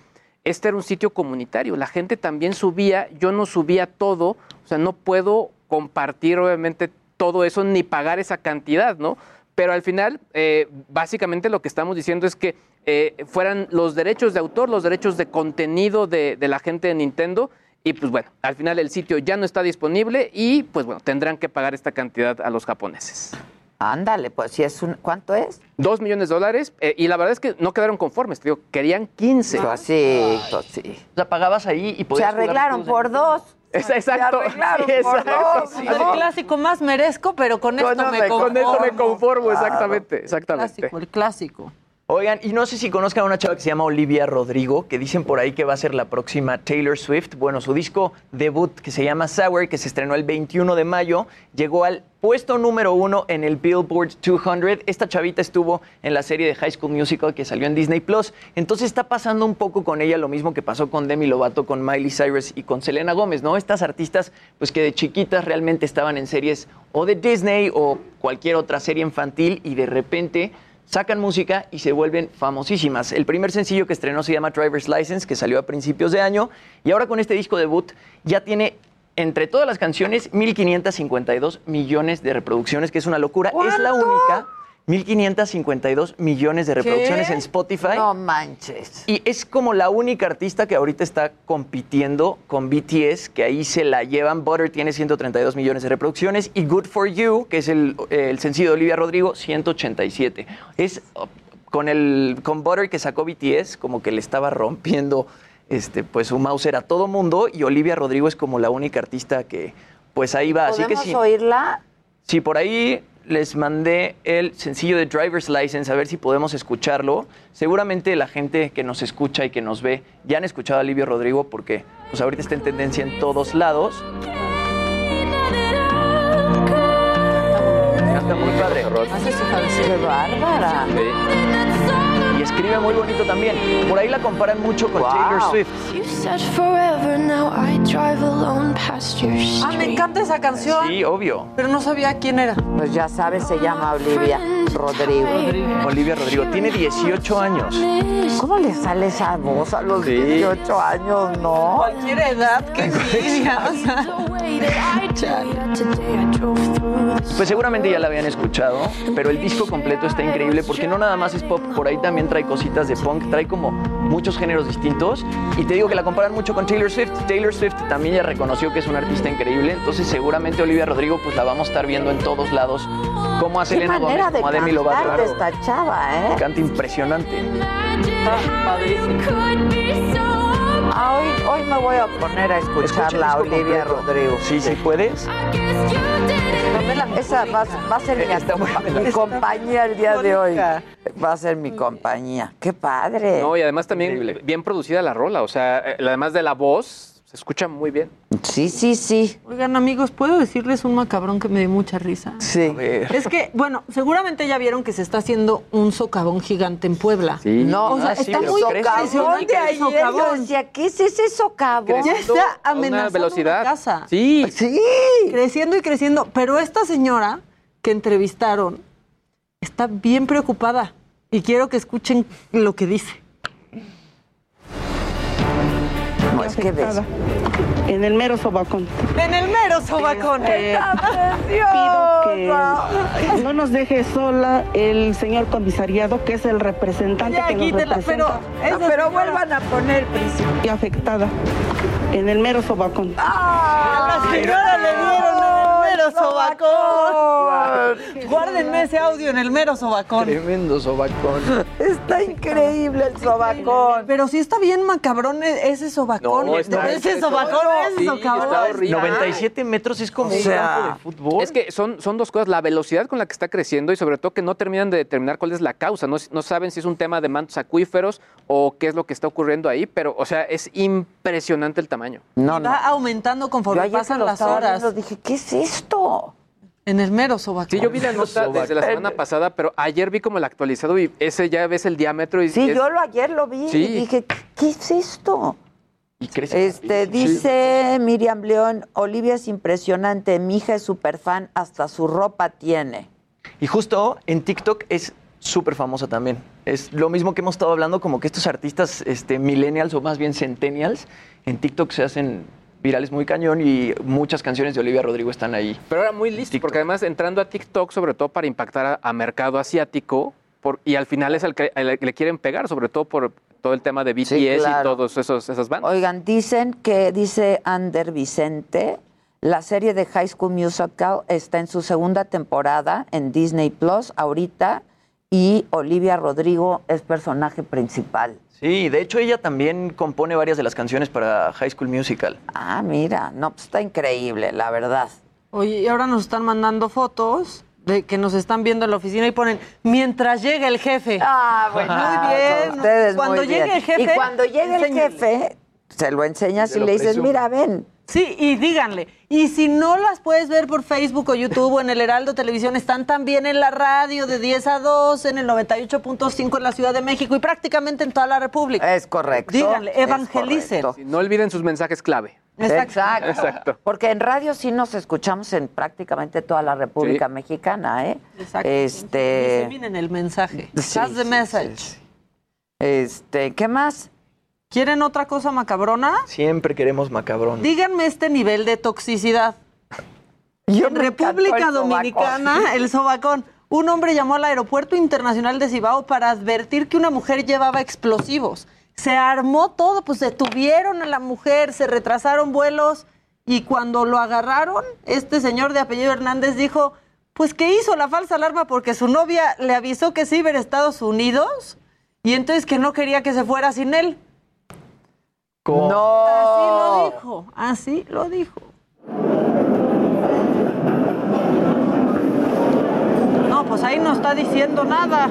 este era un sitio comunitario, la gente también subía, yo no subía todo, o sea, no puedo compartir obviamente todo eso ni pagar esa cantidad, ¿no? Pero al final, eh, básicamente lo que estamos diciendo es que eh, fueran los derechos de autor, los derechos de contenido de la gente de Nintendo. Y pues bueno, al final el sitio ya no está disponible y pues bueno, tendrán que pagar esta cantidad a los japoneses. Ándale, pues si es un... ¿Cuánto es? Dos millones de dólares eh, y la verdad es que no quedaron conformes, te digo, querían 15. Pues sí, pues sí. O sea, pagabas ahí y Se podías jugar arreglaron por de- dos. Es- exacto. Se arreglaron Sí, <laughs> por exacto, dos. sí. ¿no? El clásico más merezco, pero con, Con esto eso me conformo. Con esto me conformo, Claro. exactamente, exactamente. Clásico, el clásico. Oigan, y no sé si conozcan a una chava que se llama Olivia Rodrigo, que dicen por ahí que va a ser la próxima Taylor Swift. Bueno, su disco debut, que se llama Sour, que se estrenó el 21 de mayo, llegó al puesto número uno en el Billboard 200. Esta chavita estuvo en la serie de High School Musical que salió en Disney Plus. Entonces está pasando un poco con ella lo mismo que pasó con Demi Lovato, con Miley Cyrus y con Selena Gómez, ¿no? Estas artistas, pues que de chiquitas realmente estaban en series o de Disney o cualquier otra serie infantil y de repente sacan música y se vuelven famosísimas. El primer sencillo que estrenó se llama Driver's License, que salió a principios de año, y ahora con este disco debut ya tiene entre todas las canciones 1.552 millones de reproducciones, que es una locura. Es la única 1552 millones de reproducciones ¿Qué? en Spotify. No manches. Y es como la única artista que ahorita está compitiendo con BTS, que ahí se la llevan. Butter tiene 132 millones de reproducciones y Good For You, que es el, el sencillo de Olivia Rodrigo, 187. Es con el con Butter que sacó BTS, como que le estaba rompiendo este, pues su Mauser a todo mundo y Olivia Rodrigo es como la única artista que pues ahí va. Así que ¿Podemos sí. oírla? Sí, por ahí les mandé el sencillo de Driver's License, a ver si podemos escucharlo. Seguramente la gente que nos escucha y que nos ve ya han escuchado a Olivia Rodrigo porque pues ahorita está en tendencia en todos lados. Canta muy padre. ¡Qué bárbara! Y escribe muy bonito también. Por ahí la comparan mucho con Taylor Swift. You said forever, now I drive alone past your Ah, me encanta esa canción. Sí, obvio. Pero no sabía quién era. Pues ya sabes, se llama Olivia Rodrigo. Olivia Rodrigo tiene 18 años. ¿Cómo le sale esa voz a los Sí. 18 años, no? Cualquier edad, qué envidia. o sea. <laughs> Pues seguramente ya la habían escuchado, pero el disco completo está increíble porque no nada más es pop, por ahí también trae cositas de punk, trae como muchos géneros distintos. Y te digo que la comparan mucho con Taylor Swift. Taylor Swift también ya reconoció que es una artista increíble, entonces seguramente Olivia Rodrigo pues la vamos a estar viendo en todos lados, como a Selena Gómez, manera de como a Demi Lovato. de esta chava, ¿eh? Canta impresionante. Ah, hoy, hoy me voy a poner a escucharla, disco Olivia completo. Rodrigo. Sí, sí puedes. Esa va, va a ser mi, <laughs> mi compañía el día de hoy. Va a ser mi compañía. ¡Qué padre! No, y además también bien producida la rola. O sea, eh, además de la voz, se escucha muy bien. Sí, sí, sí. Oigan, amigos, ¿puedo decirles un macabrón que me dio mucha risa? Sí. Es que, bueno, seguramente ya vieron que se está haciendo un socavón gigante en Puebla. Sí. No, O sea, ah, sí, está muy socavón de ayer. Yo socavón. decía, ¿qué es ese socavón? Ya está a una amenazando velocidad. una casa. Sí. Sí. Creciendo y creciendo. Pero esta señora que entrevistaron está bien preocupada. Y quiero que escuchen lo que dice. Que ves. En el mero sobacón. En el mero sobacón. Eh, pido que no nos deje sola el señor comisariado, que es el representante Ya, que nos quítela, representa. pero esa pero señora- vuelvan a poner principio. Y afectada. En el mero sobacón. A la señora le dieron el mero sobacón. Guárdenme ese audio en el mero sobacón. Tremendo sobacón. <laughs> Está increíble el sobacón. Pero sí está bien macabrón e- ese sobacón. No, está- ese sobacón, ese Sí, está horrible. 97 metros es como O un sea, campo de fútbol. Es que son, son dos cosas, la velocidad con la que está creciendo y sobre todo que no terminan de determinar cuál es la causa. No, no saben si es un tema de mantos acuíferos o qué es lo que está ocurriendo ahí, pero, o sea, es impresionante el tamaño. No, no. Va aumentando Yo conforme pasan las horas. viendo, dije, ¿qué es esto? En el mero sobacón. Sí, yo vi la nota desde la semana pasada, pero ayer vi como el actualizado y ese ya ves el diámetro y Sí, es- yo lo, ayer lo vi Sí. y dije, ¿qué es esto? Y crece Este, dice Miriam León, Olivia es impresionante, mi hija es súper fan, hasta su ropa tiene. Y justo en TikTok es súper famosa también. Es lo mismo que hemos estado hablando, como que estos artistas este, millennials o más bien centennials, en TikTok se hacen virales muy cañón y muchas canciones de Olivia Rodrigo están ahí. Pero era muy listo, porque además entrando a TikTok, sobre todo para impactar a, a mercado asiático, por- y al final es al que le quieren pegar, sobre todo por todo el tema de BTS claro. y todos esos esas bandas. Oigan, dicen que, dice Ander Vicente, la serie de High School Musical está en su segunda temporada en Disney Plus ahorita y Olivia Rodrigo es personaje principal. Sí, de hecho ella también compone varias de las canciones para High School Musical. Ah, mira, no, pues está increíble, la verdad. Oye, y ahora nos están mandando fotos de que nos están viendo en la oficina y ponen mientras llegue el jefe. Ah, bueno. Muy <laughs> bien. Ustedes cuando muy llegue bien. el jefe. Y cuando llegue el jefe, se lo enseñas Se y le dices, presume. mira, ven. Sí, y díganle. Y si no las puedes ver por Facebook o YouTube o en el Heraldo Televisión, están también en la radio de 10 a 2, en el 98.5 en la Ciudad de México y prácticamente en toda la República. Es correcto. Díganle, evangelicen. correcto. No olviden sus mensajes clave. Exacto. Exacto. Porque en radio sí nos escuchamos en prácticamente toda la República Sí. Mexicana, ¿eh? Exacto. Este, Diseminen el mensaje. Sí, Pass the message. sí, sí. este, ¿qué más? ¿Quieren otra cosa macabrona? Siempre queremos macabrón. Díganme este nivel de toxicidad. Yo en República el Dominicana, el sobacón. un hombre llamó al Aeropuerto Internacional de Cibao para advertir que una mujer llevaba explosivos. Se armó todo, pues detuvieron a la mujer, se retrasaron vuelos y cuando lo agarraron, este señor de apellido Hernández dijo, pues que hizo la falsa alarma porque su novia le avisó que se iba a Estados Unidos y entonces que no quería que se fuera sin él. No. Así lo dijo, así lo dijo. No, pues ahí no está diciendo nada.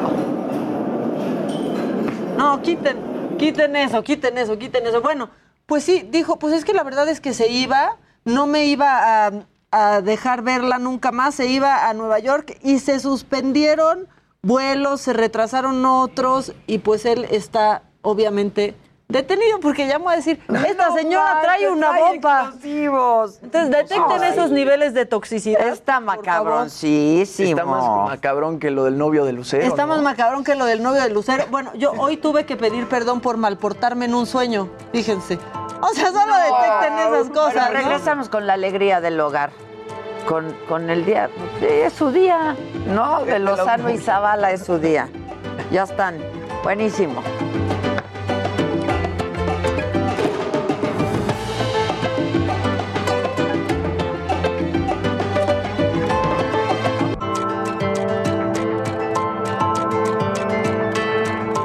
No, quiten, quiten eso, quiten eso, quiten eso. Bueno, pues sí, dijo, pues es que la verdad es que se iba, no me iba a, a dejar verla nunca más, se iba a Nueva York y se suspendieron vuelos, se retrasaron otros y pues él está obviamente detenido porque llamó a decir, <laughs> esta señora trae una bomba. Entonces detecten Ay. esos niveles de toxicidad. Está macabroncísimo. Está más macabrón que lo del novio de Lucero. Está ¿no? más macabrón que lo del novio de Lucero. Bueno, yo hoy tuve que pedir perdón por malportarme en un sueño, fíjense. O sea, solo detecten esas cosas. ¿no? regresamos con la alegría del hogar. Con, con el día. Sí, es su día. No, de Lozano y Zavala es su día. Ya están. Buenísimo.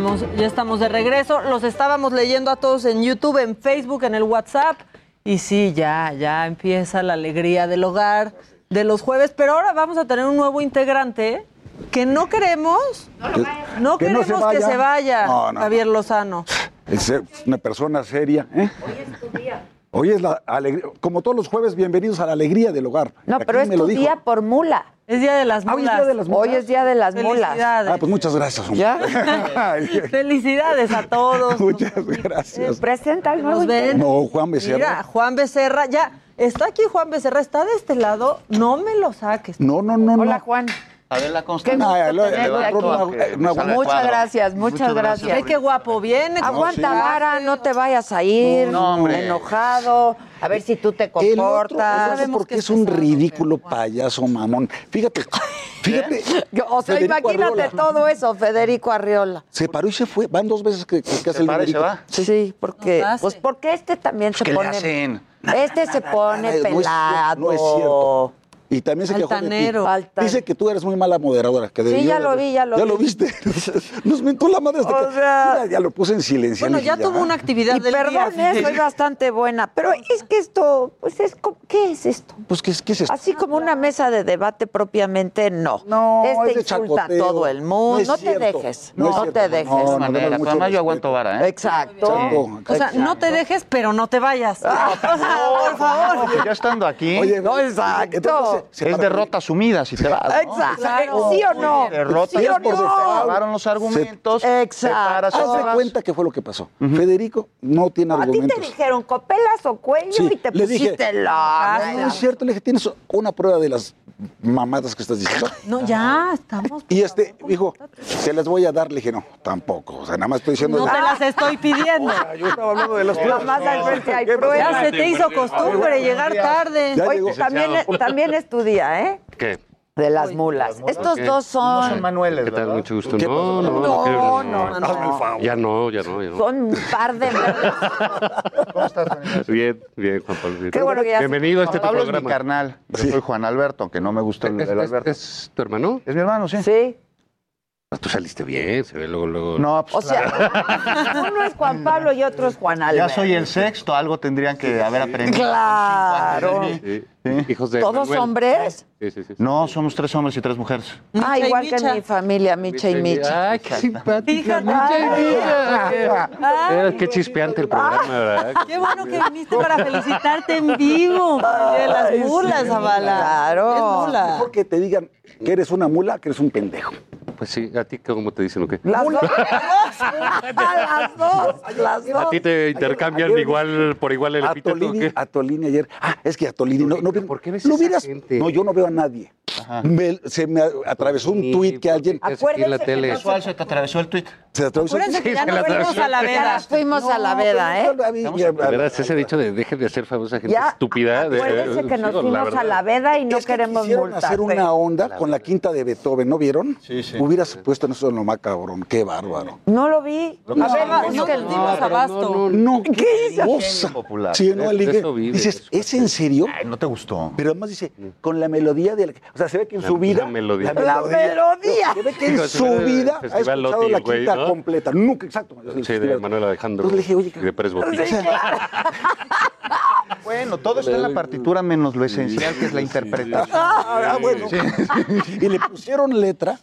Estamos, ya estamos de regreso. Los estábamos leyendo a todos en YouTube, en Facebook, en el WhatsApp. Y sí, ya, ya empieza la alegría del hogar de los jueves. Pero ahora vamos a tener un nuevo integrante que no queremos, no Que no se queremos que vaya. se vaya, No, no. Javier Lozano. Es una persona seria. ¿eh? Hoy es la alegría, como todos los jueves, bienvenidos a la alegría del hogar. No, Aquí pero es me tu día por mula. Es día de las Ah, hoy es día de las mulas. Hoy es día de las mulas. Felicidades. Ah, pues muchas gracias. hombre. ¿Ya? <laughs> Felicidades a todos. <laughs> Muchas gracias. Presenta al nuevo. No, Juan Becerra. Mira, Juan Becerra, ya, está aquí Juan Becerra, está de este lado, no me lo saques. No, no, no. Hola, no. Juan. Adela Sale Muchas cuadro. gracias, muchas gracias. Ve qué guapo viene. con Aguanta, su Mara, no te vayas a ir No, hombre. enojado. A ver si tú te El el comportas. otro porque es un ridículo payaso mamón. Fíjate, <laughs> fíjate. O sea, Federico imagínate Arriola. todo eso, Federico Arriola. Se paró y se fue. Van dos veces que, que, que hace el va. Sí, porque, pues porque este también se ¿Qué le pone. hacen? Este se pone pelado. No es cierto. Y también se quejó de ti. Altanero. Dice que tú eres muy mala moderadora. Que Sí, ya lo vi, ya lo ¿Ya vi. lo viste? <laughs> Nos mentó la madre hasta O que... sea- Mira, ya lo puse en silencio. Bueno, ya tuvo una actividad Y del día. perdón, eh, soy bastante buena, pero es que esto, pues es, ¿qué es esto? Pues, ¿qué, es- qué es esto? Así como una mesa de debate propiamente, no. No, este es de insulta a todo el mundo. No te dejes, No te dejes. No, no, De no, manera, además yo aguanto vara, ¿eh? Exacto. Exacto. O sea, no te dejes, pero no te vayas. Ah, o sea, por favor. Ya estando aquí, Oye, No, exacto. Se- se es derrota asumida si te vas. ¿no? Exacto. Claro. ¿Sí o no? Derrota ¿Sí ya o por no? default. acabaron los argumentos. Exacto. y te Hazte cuenta qué fue lo que pasó. Federico no tiene A ti argumentos. te dijeron copelas o cuello Sí, y te le dije, pusiste la. No, no es cierto, le dije, tienes una prueba de las mamadas que estás diciendo. No, ya estamos. Y este dijo, se las voy a dar. Le dije, no, tampoco. O sea, nada más estoy diciendo. No te las estoy pidiendo. <laughs> Yo estaba hablando de las pruebas. Más al frente hay Ya pruebas. se te hizo costumbre llegar tarde. Ya también, también es tu día, ¿eh? ¿Qué? De las mulas. Estos Ok. dos No son son. Manueles, ¿Qué tal? ¿verdad? Mucho gusto. ¿Qué No, no, No, no. no, no. Ya no, ya no, ya no. Son un par de. <laughs> ¿Cómo estás, Juanita? Bien, bien, Juan Pablo. bien. Qué bueno que ya- Bienvenido a este Juan Pablo es mi programa. carnal. Yo soy Juan Alberto, aunque no me gusta el, ¿Es, el es- Alberto. es tu hermano? Es mi hermano, sí. Sí. Tú saliste bien, se ve luego, luego. No, pues O sea, <laughs> uno es Juan Pablo y otro es Juan Alberto. Ya soy el sexto, algo tendrían que haber aprendido. Claro. Sí. Hijos de ¿Todos Manuel. hombres? Sí, sí, sí. No, somos tres hombres y tres mujeres. Ah, Micha igual que en mi familia, Micha y Micha. Ay, qué simpática. Micha y Micha. Ay, qué chispeante el programa, ¿verdad? Qué bueno que viniste para felicitarte en vivo. De las mulas, Zavala. Claro. Es mula. Mejor que te digan que eres una mula que eres un pendejo. Pues sí, ¿a ti cómo te dicen o qué? Las dos. <laughs> las dos. Las dos. ¿A ti te intercambian ayer- igual por igual el A epíteto o Tolini, qué? a Tolini ayer. Ah, es que a Tolini no, no, ¿Por qué ves no esa vieras- gente? No, yo no veo a nadie. Me- se me atravesó un Sí, tuit que alguien ¿por qué haces aquí en la Acuérdense que tele? no Casual se te atravesó el tuit. se atravesó. Acuérdense que Sí, ya se nos la fuimos a la Ya veda. fuimos a la veda, ¿eh? De veras, ese dicho de dejen de hacer famosa gente Ya, estúpida. de- acuérdense que nos la fuimos a verdad. la veda y no Es que queremos multas. hacer una onda con la quinta de Beethoven, ¿no vieron? Sí, sí. Hubieras puesto en eso en lo más cabrón, qué bárbaro. No lo vi. Lo que A sí ver, no, es no que- nos dimos abasto. No, qué cosa. popular. Sí, no, el ligue- vive, Dices. ¿es en serio? Ay, ¿no te gustó? Pero además dice, con la melodía del. O sea, se ve que en La- su vida. la melodía. La melodía. Se ve que en su vida ha escuchado la el quinta ¿no? completa. Nunca, exacto. Sí, de Manuel Alejandro. Entonces le dije, oye, de Pérez Botín. <laughs> Bueno, todo está en la partitura menos lo esencial, que es la interpretación. Ah, bueno. Y le pusieron letra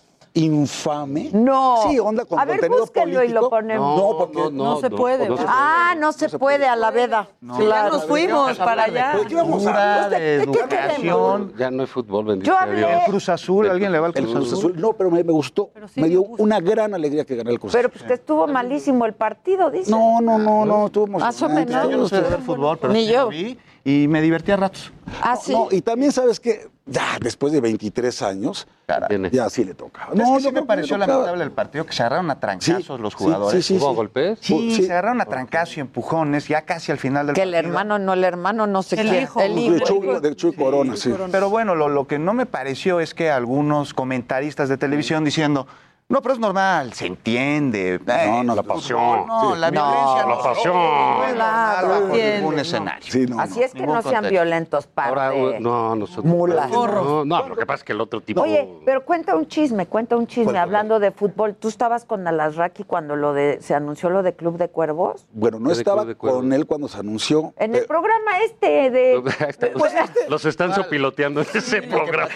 infame. No. Sí, onda con A ver, contenido búsquenlo y lo político. ponemos. No, porque No se puede, no se Ah, no se puede a la veda. Sí, ya nos fuimos para allá. ¿De qué vamos a de ¿De qué educación. Ya no hay fútbol, bendito Yo hablé-. El Cruz Azul, ¿alguien le va al Cruz Cruz Azul? No, pero me, me gustó. sí me dio me una gran alegría que ganara el Cruz Pero Azul. pues que estuvo malísimo el partido, dice. No, no, no, no, estuvo Más o menos. Yo no sé de fútbol, pero Ni sí yo. lo vi y me divertí a ratos. Ah, sí. No, y también sabes que ya después de 23 años, Tiene. ya sí le tocaba. No, No, es que sí me que pareció lamentable el partido, que se agarraron a trancazos Sí, los sí, jugadores. sí, sí, ¿Hubo sí. golpes? Sí, Sí. se agarraron a trancazos y empujones ya casi al final del Que el partido. hermano, no el hermano, no sé El hijo. El De hijo. Chuy, de Chuy Corona, sí. Pero bueno, lo, lo que no me pareció es que algunos comentaristas de televisión diciendo, no, pero es normal, se entiende. No, no, eh, la pasión, No, sí. la No, violencia la no. pasión. No es Claro, bajo ningún no. escenario. Sí, no, Así es que no sean violentos, Ahora, padre. uh, no, nosotros. Mulas. No, no, lo que pasa es que el otro tipo. Oye, pero cuenta un chisme, cuenta un chisme, ¿Cuál, cuál, hablando de fútbol. ¿Tú estabas con Alasraki cuando lo de, se anunció lo de Club de Cuervos? Bueno, no ¿Qué de estaba con él cuando se anunció. En el programa este de... <laughs> Los, los están sopiloteando en ese programa.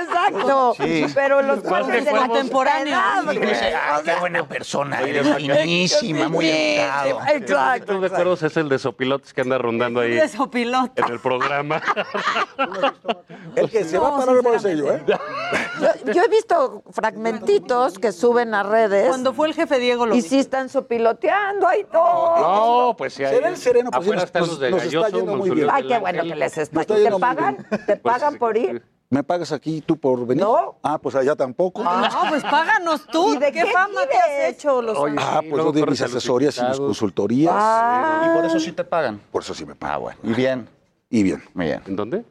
Exacto, Sí. pero los cuervos de la temporada. Y dice, ah, qué buena persona, eres finísima, muy educado. Exacto. Club de acuerdos es el de sopilotes que anda rondando ahí De sopilota. en el programa. <laughs> el que se va a parar por sello, ¿eh? Yo, yo he visto fragmentitos que suben a redes Cuando fue el jefe Diego lo y sí están sopiloteando ahí todo. No, pues sí. hay- Se ve el sereno, pues, Afuera nos- están los de nos está yendo muy bien. Ay, qué bueno que les está. Está ¿Te pagan? ¿Te pagan por ir? ¿Me pagas aquí tú por venir? No. Ah, pues allá tampoco. No, pues páganos tú. ¿Y de ¿Qué, qué fama te has hecho? Los Oye, Ah, sí, pues yo de mis asesorías y mis consultorías. Ah. Y por eso sí te pagan. Por eso sí me pagan. Ah, bueno. Y bien, Y bien. muy bien. ¿En dónde?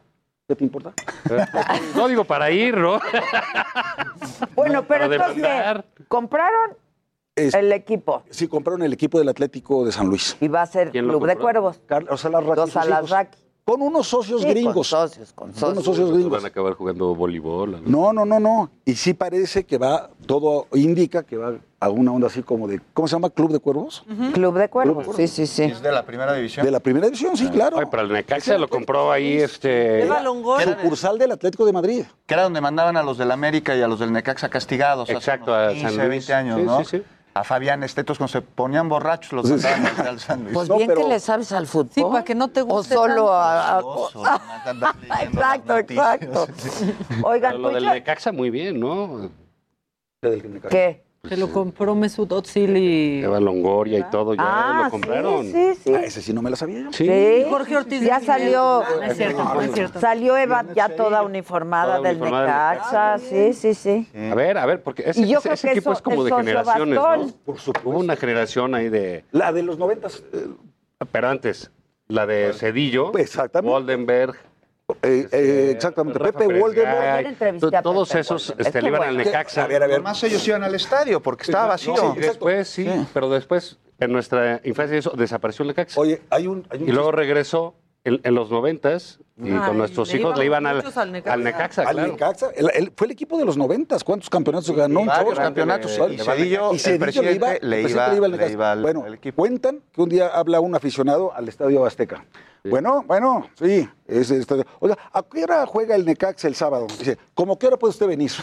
¿Qué te importa? <laughs> No digo para ir, ¿no? Bueno, pero entonces. ¿compraron Es- el equipo? Sí, compraron el equipo del Atlético de San Luis. Y va a ser ¿Quién lo Club de compró? Cuervos. Carlos Alarraqui. Hijos. Alasraqui. Con unos socios Sí, con gringos. socios, con Con unos socios. socios Van gringos. a acabar jugando voleibol. algo. No, no, no, no. Y sí parece que va, todo indica que va a una onda así como de, ¿cómo se llama? Club de Cuervos. Club de Cuervos, sí, sí, sí. ¿Es de la primera división? De la primera división, sí, claro. Ay, para el Necaxa lo compró ahí este. Eva Longoria. Sucursal del Atlético de Madrid. Que era donde mandaban a los del América y a los del Necaxa castigados. hace Exacto, unos a 15, San Luis. 20 años, Sí, ¿no? sí, sí. A Fabián Estetos, cuando se ponían borrachos, los mandaban al Real San Luis. Pues No, bien pero- que le sabes al fútbol. Sí, para que no te guste O solo tanto. a... <laughs> Exacto, exacto. <laughs> Pero Oigan, lo pues del ya- Necaxa muy bien, ¿no? ¿Qué? Se lo compró Mesut Özil y... Eva Longoria y todo, ya Ah, lo compraron. sí, sí, sí. Ah, ese sí no me la sabía yo. Sí. Sí. Jorge Ortiz. Ya salió. No es cierto, no es cierto. Salió Eva ya toda uniformada Toda del uniformada del Necaxa, sí, sí, sí. A ver, a ver, porque ese, ese- equipo eso- es como de generaciones, bastón. ¿no? Hubo una generación ahí de. La de los noventas. Pero antes, la de Cedillo, Exactamente. Goldenberg. Eh, eh, exactamente. Rafa Pepe Voldemort. Todos Pepe esos este, iban al. Necaxa. A ver, a ver. Además ellos iban al estadio porque estaba vacío. No, sí, Después sí, Sí. pero después, en nuestra infancia, eso desapareció el Necaxa. Oye, hay un. Hay un y luego regresó en, en los noventas Y con nuestros hijos le iban al, Necaxa. al Necaxa, Al claro. Necaxa, el- el- fue el equipo de los noventas. ¿Cuántos campeonatos ganó? Un Varios campeonatos. Vale. Y Cedillo, Y el Cedillo presidente, iba, le el presidente iba- al Necaxa. bueno, cuentan que un día habla un aficionado al Estadio Azteca. Bueno, bueno, sí. Ese estadio. Oiga, ¿a qué hora juega el Necaxa el sábado? Dice, ¿cómo qué hora puede usted venir? <laughs>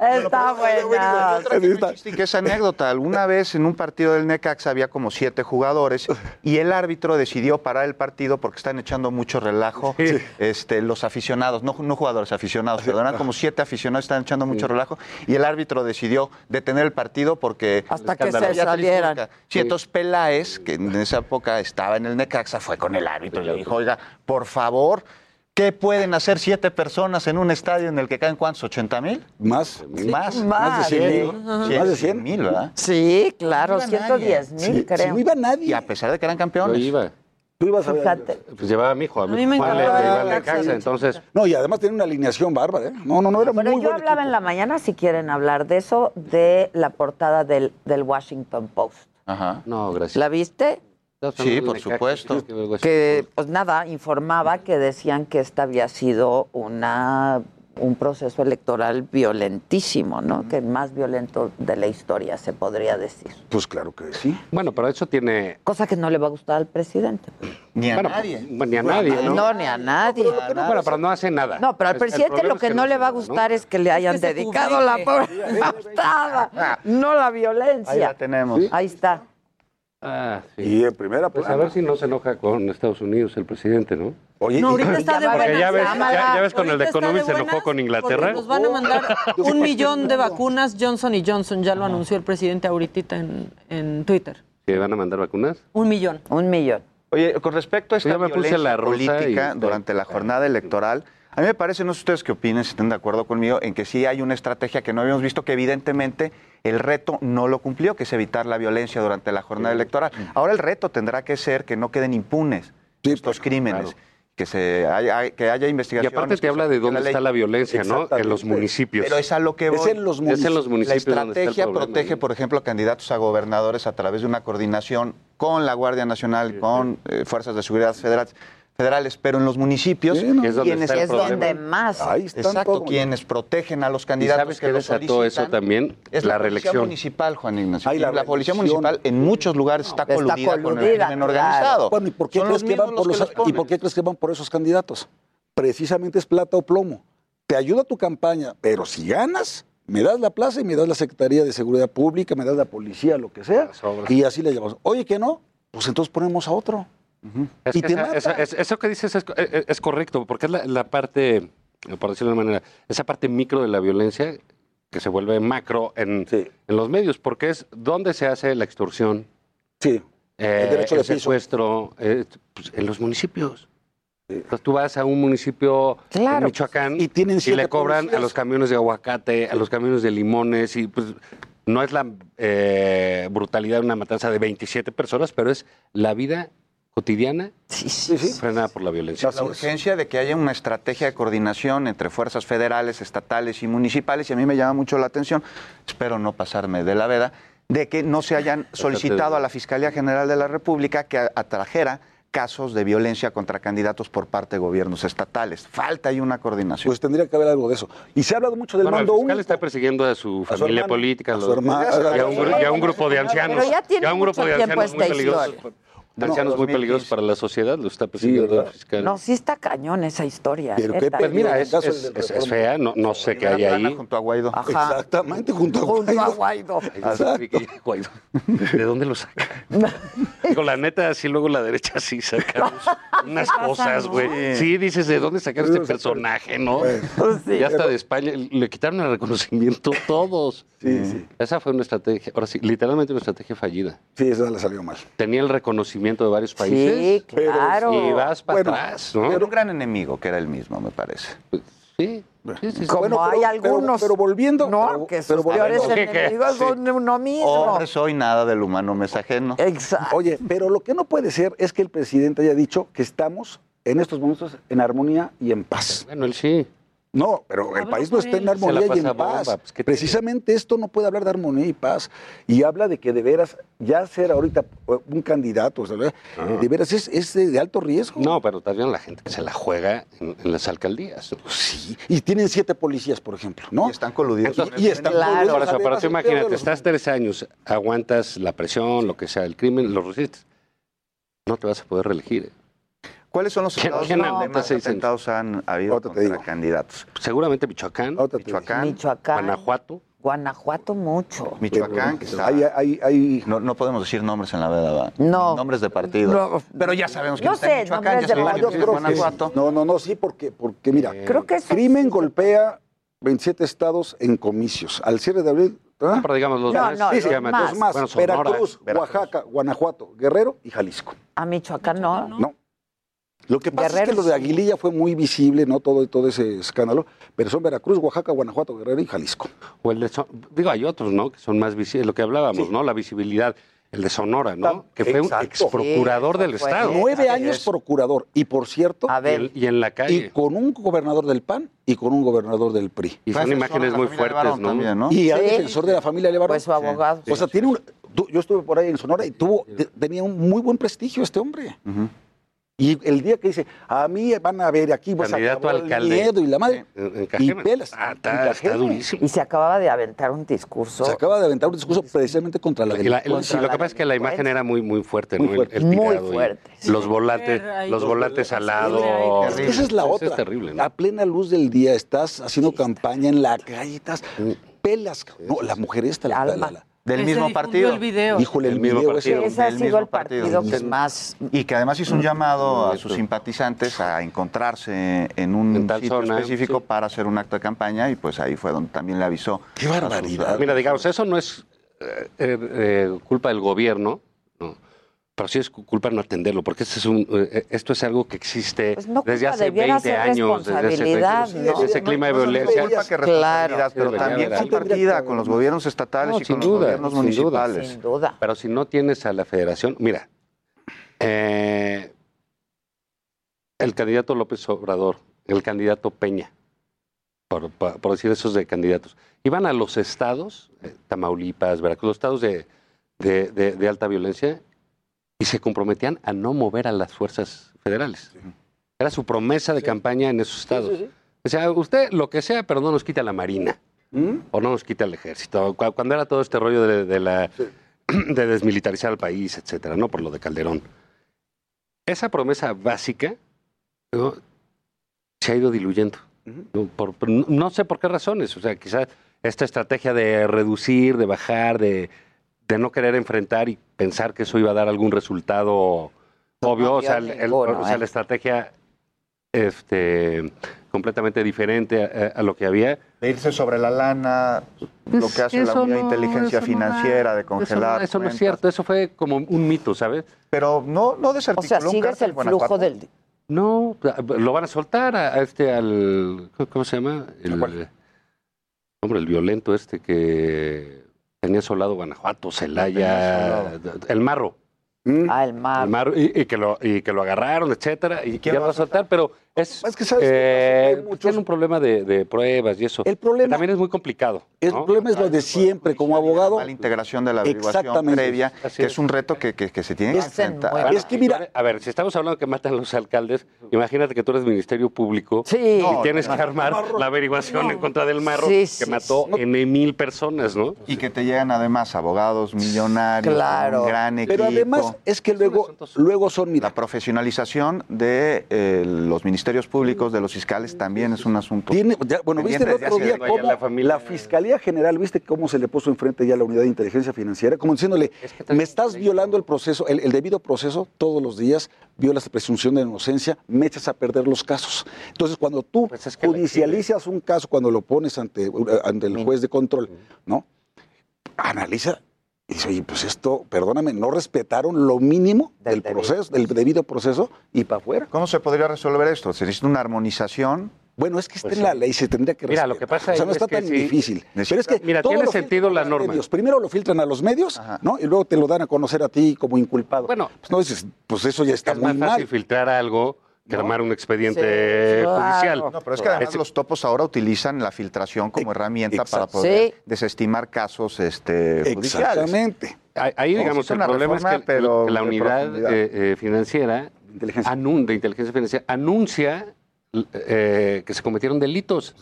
Está buena. Que no es chiste y que es anécdota. Alguna vez en un partido del Necaxa había como siete jugadores y el árbitro decidió parar el partido porque están echando mucho relajo este, los aficionados, no, no jugadores, aficionados, perdón, eran como siete aficionados, están echando mucho relajo y el árbitro decidió detener el partido porque... Hasta que se salieran. Sí, entonces Peláez, que en esa época estaba en el Necaxa, fue con el árbitro y le dijo, oiga, por favor... ¿Qué pueden hacer siete personas en un estadio en el que caen cuántos? ¿80 mil? Más. Más. Más de 100 Sí, mil. sí, Más de 100 mil, ¿verdad? Sí, claro, No iba 110 nadie. mil, Sí, creo. sí, no iba nadie. Y a pesar de que eran Yo campeones. iba. Tú ibas a ver. Fíjate. Pues llevaba a mi hijo, a, A mí me le, encantaba le. Necaxa, entonces No, y además tiene una alineación bárbara, ¿eh? No, no, no, era Pero muy yo buen hablaba en la mañana, si quieren hablar de eso, de la portada del, del Washington Post. Ajá. no, gracias. ¿La viste? Sí, por supuesto. Que, pues nada, informaba que decían que esta había sido una un proceso electoral violentísimo, ¿no? Que el más violento de la historia, se podría decir. Pues claro que sí. Bueno, pero eso tiene... Cosa que no le va a gustar al presidente. Ni a bueno, nadie. pues, Ni a nadie, ¿no? No, ni a nadie. Bueno, pero no hace nada. No, pero al presidente lo es que no le va a ¿no? gustar es que le hayan dedicado la <laughs> portada, <laughs> no la violencia. Ahí la tenemos. Ahí está. Ah, sí. Y en primera Pues a ver si no se enoja con Estados Unidos el presidente, ¿no? Oye, No, y- ahorita está de buenas. ya ves, ya, ya ves con el de Economy se enojó con Inglaterra. Nos van a mandar <laughs> un millón de vacunas Johnson y Johnson, ya lo anunció el presidente ahorita en, en Twitter. ¿Que van a mandar vacunas? Un millón. Un millón. Oye, con respecto a esta Yo me puse violencia la rusa y política durante la jornada electoral, a mí me parece, no sé ustedes qué opinen, si estén de acuerdo conmigo, en que sí hay una estrategia que no habíamos visto, que evidentemente el reto no lo cumplió, que es evitar la violencia durante la jornada electoral. Ahora el reto tendrá que ser que no queden impunes Sí, estos pues, crímenes. claro. Que, se haya, que haya Y investigaciones. aparte te habla de dónde está la violencia, ¿no? En los municipios. Pero es a lo que Es voy. en los Es en municipios. los La municipios donde está el estrategia problema, protege, ¿no? por ejemplo, a candidatos a gobernadores a través de una coordinación con la Guardia Nacional, con eh, fuerzas de seguridad federal- federales, pero en los municipios, Sí, no. Que es donde quienes, está el Es donde más. Ahí exacto, quienes protegen a los ¿Y candidatos sabes que qué lo desató eso también? es la la, reelección. policía municipal, Juan Ignacio. Ay, la la policía municipal en muchos lugares está, Está coludida, con el coludida, crimen claro. organizado. Bueno, ¿y por qué, crees que van por los los, que los ¿y por qué crees que van por esos candidatos? Precisamente es plata o plomo. Te ayuda tu campaña, pero si ganas, me das la plaza y me das la Secretaría de Seguridad Pública, me das la policía, lo que sea. Y así le llamamos. Oye, que no, pues entonces ponemos a otro. Es Y que te esa- mata. esa- es- eso que dices es, es- es correcto, porque es la, la parte, por decirlo de una manera, esa parte micro de la violencia que se vuelve macro en, Sí. en los medios, porque es donde se hace la extorsión, Sí. eh, El derecho el de secuestro, eh, pues, en los municipios. Entonces tú vas a un municipio Claro. en Michoacán Y tienen y le cobran policías. a los camiones de aguacate, a los camiones de limones y pues no es la eh, brutalidad de una matanza de 27 personas, pero es la vida cotidiana Sí, sí. frenada por la violencia. La urgencia de que haya una estrategia de coordinación entre fuerzas federales, estatales y municipales, y a mí me llama mucho la atención, espero no pasarme de la veda, de que no se hayan solicitado a la Fiscalía General de la República que atrajera casos de violencia contra candidatos por parte de gobiernos estatales. Falta ahí una coordinación. Pues tendría que haber algo de eso. Y se ha hablado mucho del Bueno, el mando fiscal único. está persiguiendo a su A su familia hermano, política, a su hermano, y, a un, gru- y a un grupo de ancianos. Pero ya tiene y a un grupo mucho de tiempo ancianos muy esta peligrosos. De ancianos muy 2015. peligrosos para la sociedad, lo está persiguiendo el fiscal. No, sí está cañón esa historia. Pero qué pues mira, es, fea, no, no sé qué hay ahí. junto a Guaidó. Ajá. Exactamente, junto a Junto a Guaidó. Guaidó. Guaidó. ¿De dónde lo saca? <laughs> Digo, la neta, así luego la derecha sí saca unas <laughs> cosas, ¿no? güey. Sí, dices, ¿de dónde sacar este personaje, no? Ya hasta de España, le quitaron el reconocimiento todos. Sí, sí. Esa fue una estrategia, ahora sí, literalmente una estrategia fallida. Sí, esa le salió mal. Tenía el reconocimiento de varios países. Sí, claro. Y vas para Bueno, atrás, ¿no? Era un gran enemigo, que era el mismo, me parece. Sí, sí, sí, sí. Como Bueno, hay pero- algunos. pero- pero volviendo- No, pero- que sus pero peores enemigos Sí. son uno mismo. Hombre soy, nada del humano me es ajeno. Exacto. Oye, pero lo que no puede ser es que el presidente haya dicho que estamos en estos momentos en armonía y en paz. Bueno, él sí. No, pero el Habla país no por está en armonía y en paz. bomba, pues. Precisamente esto no puede hablar de armonía y paz. Y habla de que de veras, ya ser ahorita un candidato, ¿sabes? de veras es, es de, alto riesgo. No, pero también la gente que se la juega en, en las alcaldías. Sí, y tienen siete policías, por ejemplo, ¿no? Y están coludidos. Y, están Por coludidos, eso, pero tú imagínate, los- estás tres años, aguantas la presión, lo que sea, el crimen, lo resistes. No te vas a poder reelegir. ¿Eh? ¿Cuáles son los ¿Quién- estados aguanta más años? atentados han habido contra candidatos? Seguramente Michoacán, Michoacán, Michoacán. Guanajuato. Guanajuato mucho. Michoacán, que está- Hay, hay, hay... No, no podemos decir nombres en la veda, ¿va? No. Nombres de partido. No. Pero ya sabemos que No está sé, en Michoacán, ya de sabemos partido. que es Yo creo que- Guanajuato. No, no, no, sí, porque, porque mira, Creo que eso crimen golpea 27 estados en comicios. Al cierre de abril. ¿ah? pero digamos los No, más. no, Sí, sí, los dos más. más. Bueno, Veracruz, Veracruz. Oaxaca, Guanajuato, Guerrero y Jalisco. A Michoacán no. No. Lo que pasa es que lo de. Aguililla fue muy visible, ¿no? Todo, todo ese escándalo. Pero son Veracruz, Oaxaca, Guanajuato, Guerrero y Jalisco. O el de Son- digo, hay otros, ¿no? Que son más visibles, lo que hablábamos, ¿no? La visibilidad. El de Sonora, ¿no? Que fue un ex procurador Sí, del. Estado. Nueve años procurador. Y por cierto, A Y, ver, en- y en la y calle. con un gobernador del PAN y con un gobernador del PRI. Y son asesor imágenes muy fuertes, ¿no? también, ¿no? Y al Sí. defensor de la familia Levarón. fue su abogado. O sea, tiene un, yo estuve por ahí en Sonora y tuvo, te- tenía un muy buen prestigio este hombre. Ujú. Y el día que dice, a mí van a ver aquí, vas a Candidato acabar el alcalde. miedo y la madre. En, en Y pelas. Ah, está, durísimo. Y se acababa de aventar un discurso. Se acaba de aventar un discurso precisamente contra la Y la- el- sí, lo que pasa es que la imagen era muy muy fuerte, Muy ¿no? El- fuerte. El, Muy tirado y fuerte. Los volantes, ahí. los volantes al lado. Terrible. Esa es la otra. Es terrible, ¿no? A plena luz del día estás haciendo campaña en la calle, estás pelas. No, la mujer esta, la, la- Del mismo partido. el video. híjole, el, El mismo video partido. ese. Ese ha del sido mismo el partido, partido. que más. Y que además hizo un llamado a sus simpatizantes a encontrarse en un En sitio zona, específico sí. para hacer un acto de campaña y pues ahí fue donde también le avisó. Qué sus- barbaridad. Mira, digamos, eso no es eh, eh, culpa del gobierno, no. Pero sí es cu- culpa no atenderlo, porque este es un, eh, esto es algo que existe Pues no desde hace debiera 20 ser años, desde desde ¿no? ese clima de No, no, no, violencia. no, Culpa que Claro. pero también compartida con los gobiernos estatales No, y con los duda, gobiernos municipales. Sin duda. Pero si no tienes a la federación, mira, eh, el candidato López Obrador, el candidato Peña, por, por- por decir esos de candidatos, iban a los estados, eh, Tamaulipas, Veracruz, los estados de, de- de- de alta violencia, y se comprometían a no mover a las fuerzas federales. Era su promesa de campaña en esos estados. O sea, usted lo que sea, pero no nos quita la marina ¿Mm? o no nos quita el ejército. Cu- Cuando era todo este rollo de, de la, <clears throat> de desmilitarizar el país, etcétera, ¿no? Por lo de Calderón. Esa promesa básica ¿no? se ha ido diluyendo. ¿no? Por- por- no- no sé por qué razones. O sea, quizás esta estrategia de reducir, de bajar, de, de no querer enfrentar y pensar que eso iba a dar algún resultado obvio. O sea, el- el- ninguno, o sea, ¿eh? la estrategia este, completamente diferente a, a lo que había. De irse sobre la lana, lo que hace la Eso unidad de no, inteligencia no financiera, de Eso no- congelar. Eso no, es cierto, eso fue como un mito, ¿sabes? Pero no, no O sea, sigues el flujo Guanajuato. del. No, lo van a soltar a, a este, al. ¿Cómo se llama? El, hombre, el violento este que tenía solado Guanajuato, Celaya, el marro. Ah, el mar. El marro, y, y que lo, y que lo agarraron, etcétera, y ya lo va a soltar, pero es, Es que sabes eh, que muchos- un problema de, de pruebas y eso. El problema- que también es muy complicado. El ¿no? problema es lo de siempre, como abogado. La integración de la averiguación previa, Así que es. es un reto que, que- que se tiene que Es en enfrentar. Bueno, Es que mira- a ver, si estamos hablando que matan los alcaldes, imagínate que tú eres Ministerio Público Sí. y No, tienes que armar la averiguación en contra del marro Sí, que mató sí. N mil personas, ¿no? Y que te llegan además abogados millonarios, Claro. un gran equipo. Pero además es que luego, luego son, mira, La profesionalización de eh, los ministerios públicos, de los fiscales, también es un asunto. Tiene, ya- bueno, viste el otro día cómo la la, familia- Fiscalía General, viste cómo se le puso enfrente ya la unidad de inteligencia financiera, como diciéndole, Es que también- me estás violando el proceso, el, el debido proceso todos los días, violas la presunción de inocencia, me echas a perder los casos. Entonces, cuando tú Pues es que la judicializas un caso, cuando lo pones ante, ante el juez de control, ¿no? Analiza y dice, oye, pues esto, perdóname, no respetaron lo mínimo Del del, debido proceso, del debido proceso y para afuera. ¿Cómo se podría resolver esto? Se necesita una armonización. Bueno, es que está Pues en la ley, se tendría que Mira, respetar. lo que pasa o sea, no es está que tan sí. difícil. Pero es que Mira, tiene sentido la norma. medios. Primero lo filtran a los medios, Ajá. ¿no? Y luego te lo dan a conocer a ti como inculpado. Bueno, pues no dices, pues eso ya está es muy más fácil mal. filtrar algo que armar un expediente judicial. No, pero es que además los topos ahora utilizan la filtración como herramienta para poder Sí. desestimar casos este, judiciales. Exactamente. Ahí, ahí, digamos, el una problema reforma, es que, pero que la unidad eh, eh, financiera anun- de inteligencia financiera anuncia eh, que se cometieron delitos.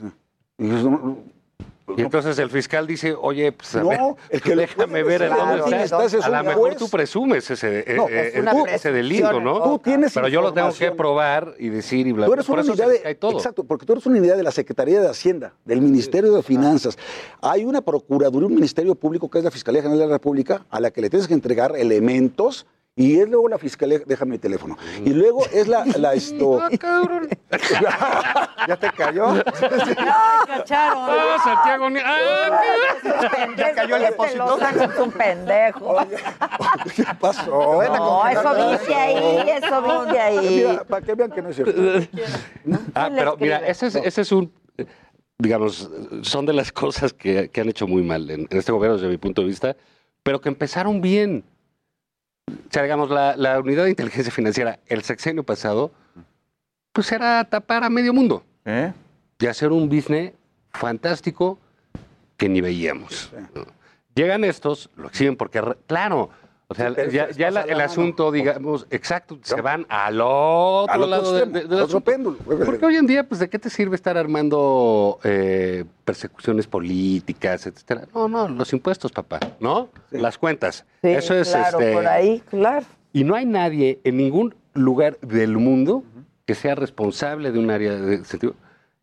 Y entonces el fiscal dice, oye, pues a No, ver, el que déjame ver en dónde presentar está. es A lo mejor juez. tú presumes ese, eh, No, eh, es ese delito, ¿no? Tú tienes Pero yo lo tengo que probar y decir y bla, Tú eres Por una eso unidad de, todo. exacto, porque tú eres una unidad de la Secretaría de Hacienda, del Ministerio de Finanzas. Hay una procuraduría, un ministerio público que es la Fiscalía General de la República, a la que le tienes que entregar elementos. Y es luego la fiscalía, déjame mi teléfono. Y luego es la, <laughs> la esto. ¿Ya te cayó? <laughs> <laughs> cacharon. Ah, Santiago. ni- ah, Ya cayó el depósito. Es un pendejo. ¿Qué pasó? No, eso viste ahí, eso viste ahí. Mira, para que vean que no es cierto. Ah, ¿Quién le pero mira, ese es, ese es un, digamos, son de las cosas que, que han hecho muy mal en, en este gobierno desde mi punto de vista, pero que empezaron bien. O sea, digamos, la, la unidad de inteligencia financiera, el sexenio pasado, pues era tapar a medio mundo. ¿Eh? Y hacer un business fantástico que ni veíamos. Llegan estos, lo exhiben porque, claro, o sea, Sí, ya, ya la- la el asunto, digamos, exacto, se van al otro, Al otro lado de- extremo, de- del otro asunto. péndulo. Porque hoy en día, pues, ¿de qué te sirve estar armando eh, persecuciones políticas, etcétera? No, no, los impuestos, papá, ¿no? Las cuentas. Sí, Eso es claro, este. por ahí, claro. Y no hay nadie en ningún lugar del mundo que sea responsable de un área de sentido.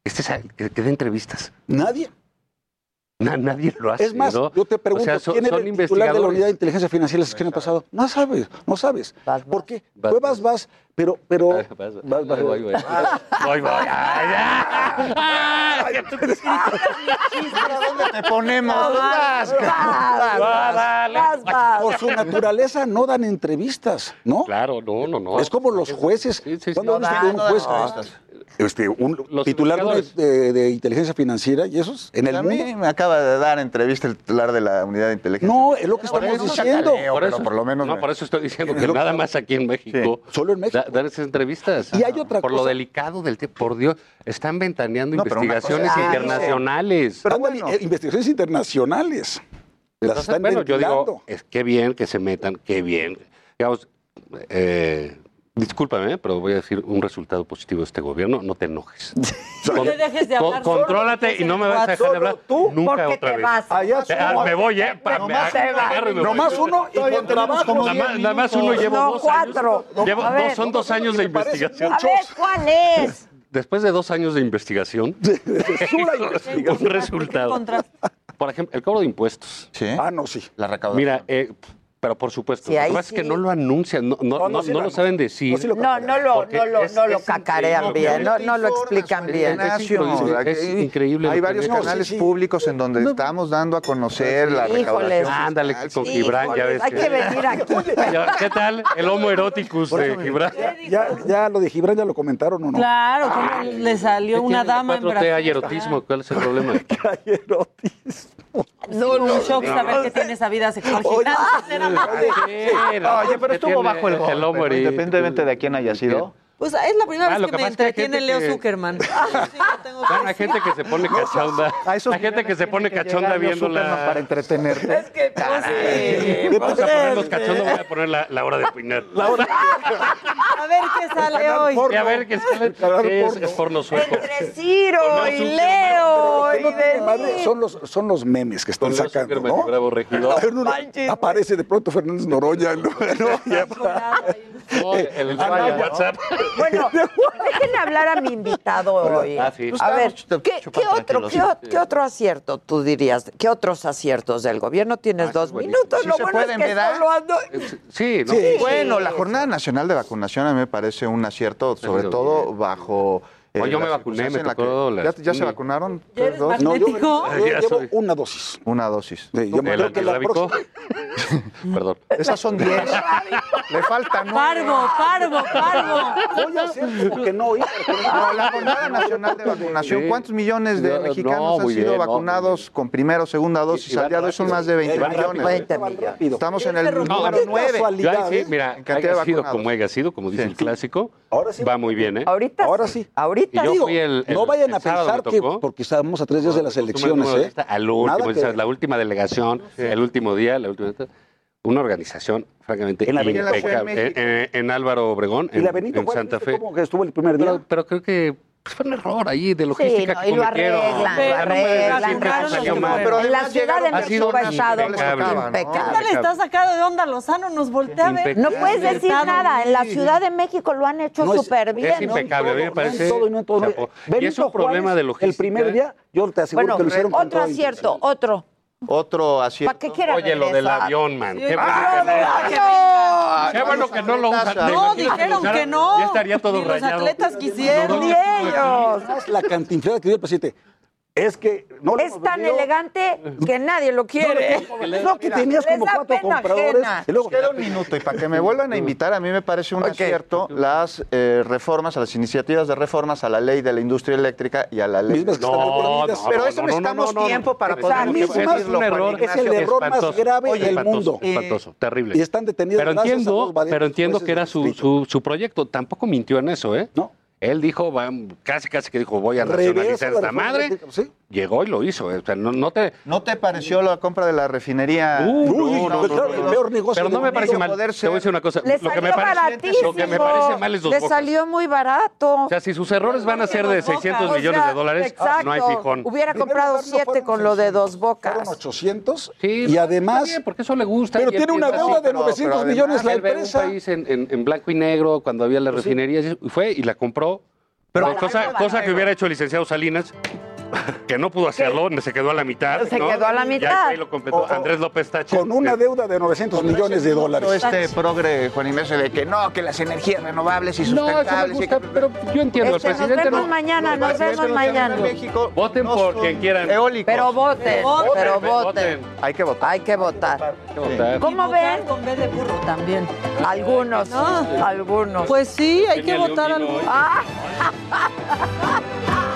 Este es el que, que dé entrevistas. Nadie. Na- nadie lo hace. Es más, ¿no? yo te O pregunto, sea, son- ¿quién era el titular de la unidad de inteligencia financiera el sexenio pasado? No sabes, no sabes. ¿Por qué? Fue vas, vas, pero, pero... Vas, vas. vas, vas. Voy, voy, voy. <laughs> Ay. <laughs> ¿Dónde te ponemos? Vas, vas, vas, vas. Por su naturaleza no dan entrevistas, ¿no? Claro, no, no, no. Es como los jueces. ¿Cuándo viste un juez? Este, un Los titular de, inteligencia financiera y esos en el a mundo. mí me acaba de dar entrevista el titular de la unidad de inteligencia. No, es lo que Por estamos eso diciendo. chacaleo, Por pero eso, por lo menos no, me- por eso estoy diciendo Es que nada más aquí en México. Solo en México. da- dan esas entrevistas. Y hay otra Por lo delicado del tiempo. Por Dios, están ventaneando No, investigaciones cosa es- internacionales. Pero ándale, eh, investigaciones internacionales. Las están bueno, yo digo, es qué bien que se metan, qué bien. Digamos, eh, discúlpame, pero voy a decir un resultado positivo de este gobierno. No te enojes. <laughs> No te dejes de Con- hablar solo contrólate y no me vas a dejar de hablar tú, nunca otra te vez. vas. Allá Ah, somos- me voy, ¿eh? Pa- Nomás me te vas. agarro y me voy. Nomás uno y Todavía contra tenemos abajo. como Nada más, nada más uno llevo No, dos cuatro. años. Llevo ver. dos, son dos años de investigación. A ver, ¿cuál es? Después de dos años de investigación, <laughs> un resultado. Por ejemplo, el cobro de impuestos. Sí. Ah, no, sí. La recaudación. Mira, eh, pero por supuesto, Sí, lo que pasa es que sí. no lo anuncian, no, no, No, no, no- sí no lo lo saben decir. No, sí lo No, no lo, lo, es- no lo cacarean bien, no, no lo explican bien. Es increíble, es increíble Hay varios canales Sí, sí. públicos en donde estamos dando a conocer la recaudación. Ándale, con Gibran, ya ves. Hay que venir aquí. <laughs> Ya, ¿Qué tal? El homo eroticus de Gibran. Ya, ya lo de Gibran ya lo comentaron o no. Claro, ¿cómo le salió una dama en 4T hay Brasil? erotismo, ¿cuál es el problema? <laughs> No, un shock saber que <laughs> tiene esa vida sexual gigante. Oye, pero estuvo bajo el el ¿no? eroticus. independientemente de quién haya sido. Pues es la primera Ah, vez que que me entretiene Leo que- Zuckerman. <laughs> Ah, sí, tengo que hay gente que se pone cachonda. A esos Hay gente que se pone cachonda viéndola. Para entretenerte. Es que, pues, sí. Vamos a ponernos cachondos, voy a poner la, la hora de opinar. La hora. <laughs> A ver qué sale hoy. Y a ver qué sale. Es, es porno sueco. Entre Ciro y Leo y son los, son los memes que están Leo sacando, ¿no? Bravo aparece de pronto Fernández Noroña. ¿no? <laughs> ¿no? El WhatsApp. Bueno, <laughs> déjenme hablar a mi invitado hoy. Ah, sí. A ver, ¿qué, qué otro, qué, otro acierto tú dirías? ¿Qué otros aciertos del gobierno? Tienes dos buenísimo. minutos. Sí Lo se bueno es pueden, que ¿verdad? solo ando... Sí, ¿no? Sí. Bueno, la Jornada Nacional de Vacunación a mí me parece un acierto, sobre todo bien. bajo... eh, Oye, yo me las vacuné, me la tocó que- las- ¿Ya, ya se vacunaron? ¿Ya eres ¿Dos? No, yo, ¿Magnético? <laughs> yo Ya llevo soy. una dosis. Una dosis. Sí, yo me ¿El creo que la antirrábico? próxima. <laughs> Perdón. Esas son 10. Le falta nueve. Parvo, parvo, parvo. Voy a hacer como que no oí. No, <laughs> la Jornada Nacional de Vacunación, Sí. ¿cuántos millones de No, mexicanos no, han sido bien, no, vacunados con primera o segunda dosis Y van al día de hoy? Son más de 20 Van rápido. millones. 20 millones. Estamos en el Este número qué 9. casualidad, Yo ahí sí, ¿eh? mira, En cantidad de haya sido como haya sido, como dice el clásico, Ahora sí. va muy bien, ¿eh? Ahorita Ahora sí. sí. Ahorita Y yo sí. fui el- el- no vayan a pensar que tocó. porque estamos a tres días de las elecciones, ¿eh? Al último, que la última delegación, el último día, la última una organización francamente En la impecable. En, en- en Álvaro Obregón, Y en, la Benito en Juárez, Santa ¿viste Fe. cómo que estuvo el primer día? Pero, pero creo que pues, fue un error ahí de Sí, logística no, que y lo cometieron. arreglan, lo arreglan. pero en la Ciudad de México sido ha estado impecable. impecable. ¿Qué tal está sacado de onda Lozano? Nos voltea a ver. No puedes decir nada. En la Ciudad de México lo han hecho No es- súper bien. Es impecable, a mí me parece. todo y no en todo. chapo. Y es un problema Juárez, de logística. El primer día, yo te aseguro Bueno, que lo hicieron con otro acierto, otro. Otro acierto. ¿Para qué quiera Oye, lo ver del avión, man. Qué ¡Ah, bueno que no. Qué bueno que no lo usan. ¿Te No, dijeron lo que no. Ya estaría todo Ni los rayado. atletas quisieron. Ni ellos. La cantinflada que dio el presidente es que no lo Es tan vendido. elegante que nadie lo quiere. No, que tenías Les como cuatro compradores. Y luego, Queda un minuto y para que me vuelvan a invitar, a mí me parece un Ok. acierto las eh, reformas, las iniciativas de reformas a la ley de la industria eléctrica y a la ley. Que están reprimidas. Pero eso necesitamos tiempo para poder decirlo, es Juan es el error más grave Oye, del espantoso, mundo. Espantoso, terrible. Y están detenidos Pero entiendo, pero entiendo que era su, su, su proyecto. Tampoco mintió en eso, ¿eh? No. Él dijo, va, casi casi que dijo, voy a Reversa nacionalizar esta madre. sí. Llegó y lo hizo. O sea, no, no te... ¿No te pareció la compra de la refinería? Uh, Uy, no, no, pues no, claro, no, el no. peor negocio Pero no me parece mundo. mal. poder Te voy a decir una cosa. Le Lo que, salió me parece, baratísimo. lo que me parece mal es dos Le bocas. salió muy barato. O sea, si sus errores van a ser de 600 O millones sea, de dólares, exacto. no hay fijón. Hubiera comprado siete con lo de 600, dos bocas. Fueron 800 Sí, y además... bien, porque eso le gusta. Pero tiene una deuda así, de pero- 900 pero millones la empresa. un país en, en- en blanco y negro cuando había las refinerías y fue y la compró. Pero cosa, cosa que hubiera hecho el licenciado Salinas, <laughs> que no pudo hacerlo, se quedó a la mitad. Se ¿no? quedó a la Y mitad. ahí lo completó Andrés López Táchira. Con una deuda de 900 millones de dólares. Este progre, Juan Ignacio, de que no, que las energías renovables y No, eso me sustentables. y gusta, que- pero yo entiendo, Este, el nos presidente vemos no... mañana, nos vemos mañana. México, Voten no por quien quieran. Eólicos. Pero voten, Voten, pero voten. voten. Hay que votar. Hay que votar. Hay que votar. ¿Cómo Y ven? Con B de burro también. Algunos, algunos. Pues sí, hay que votar León <laughs> <laughs>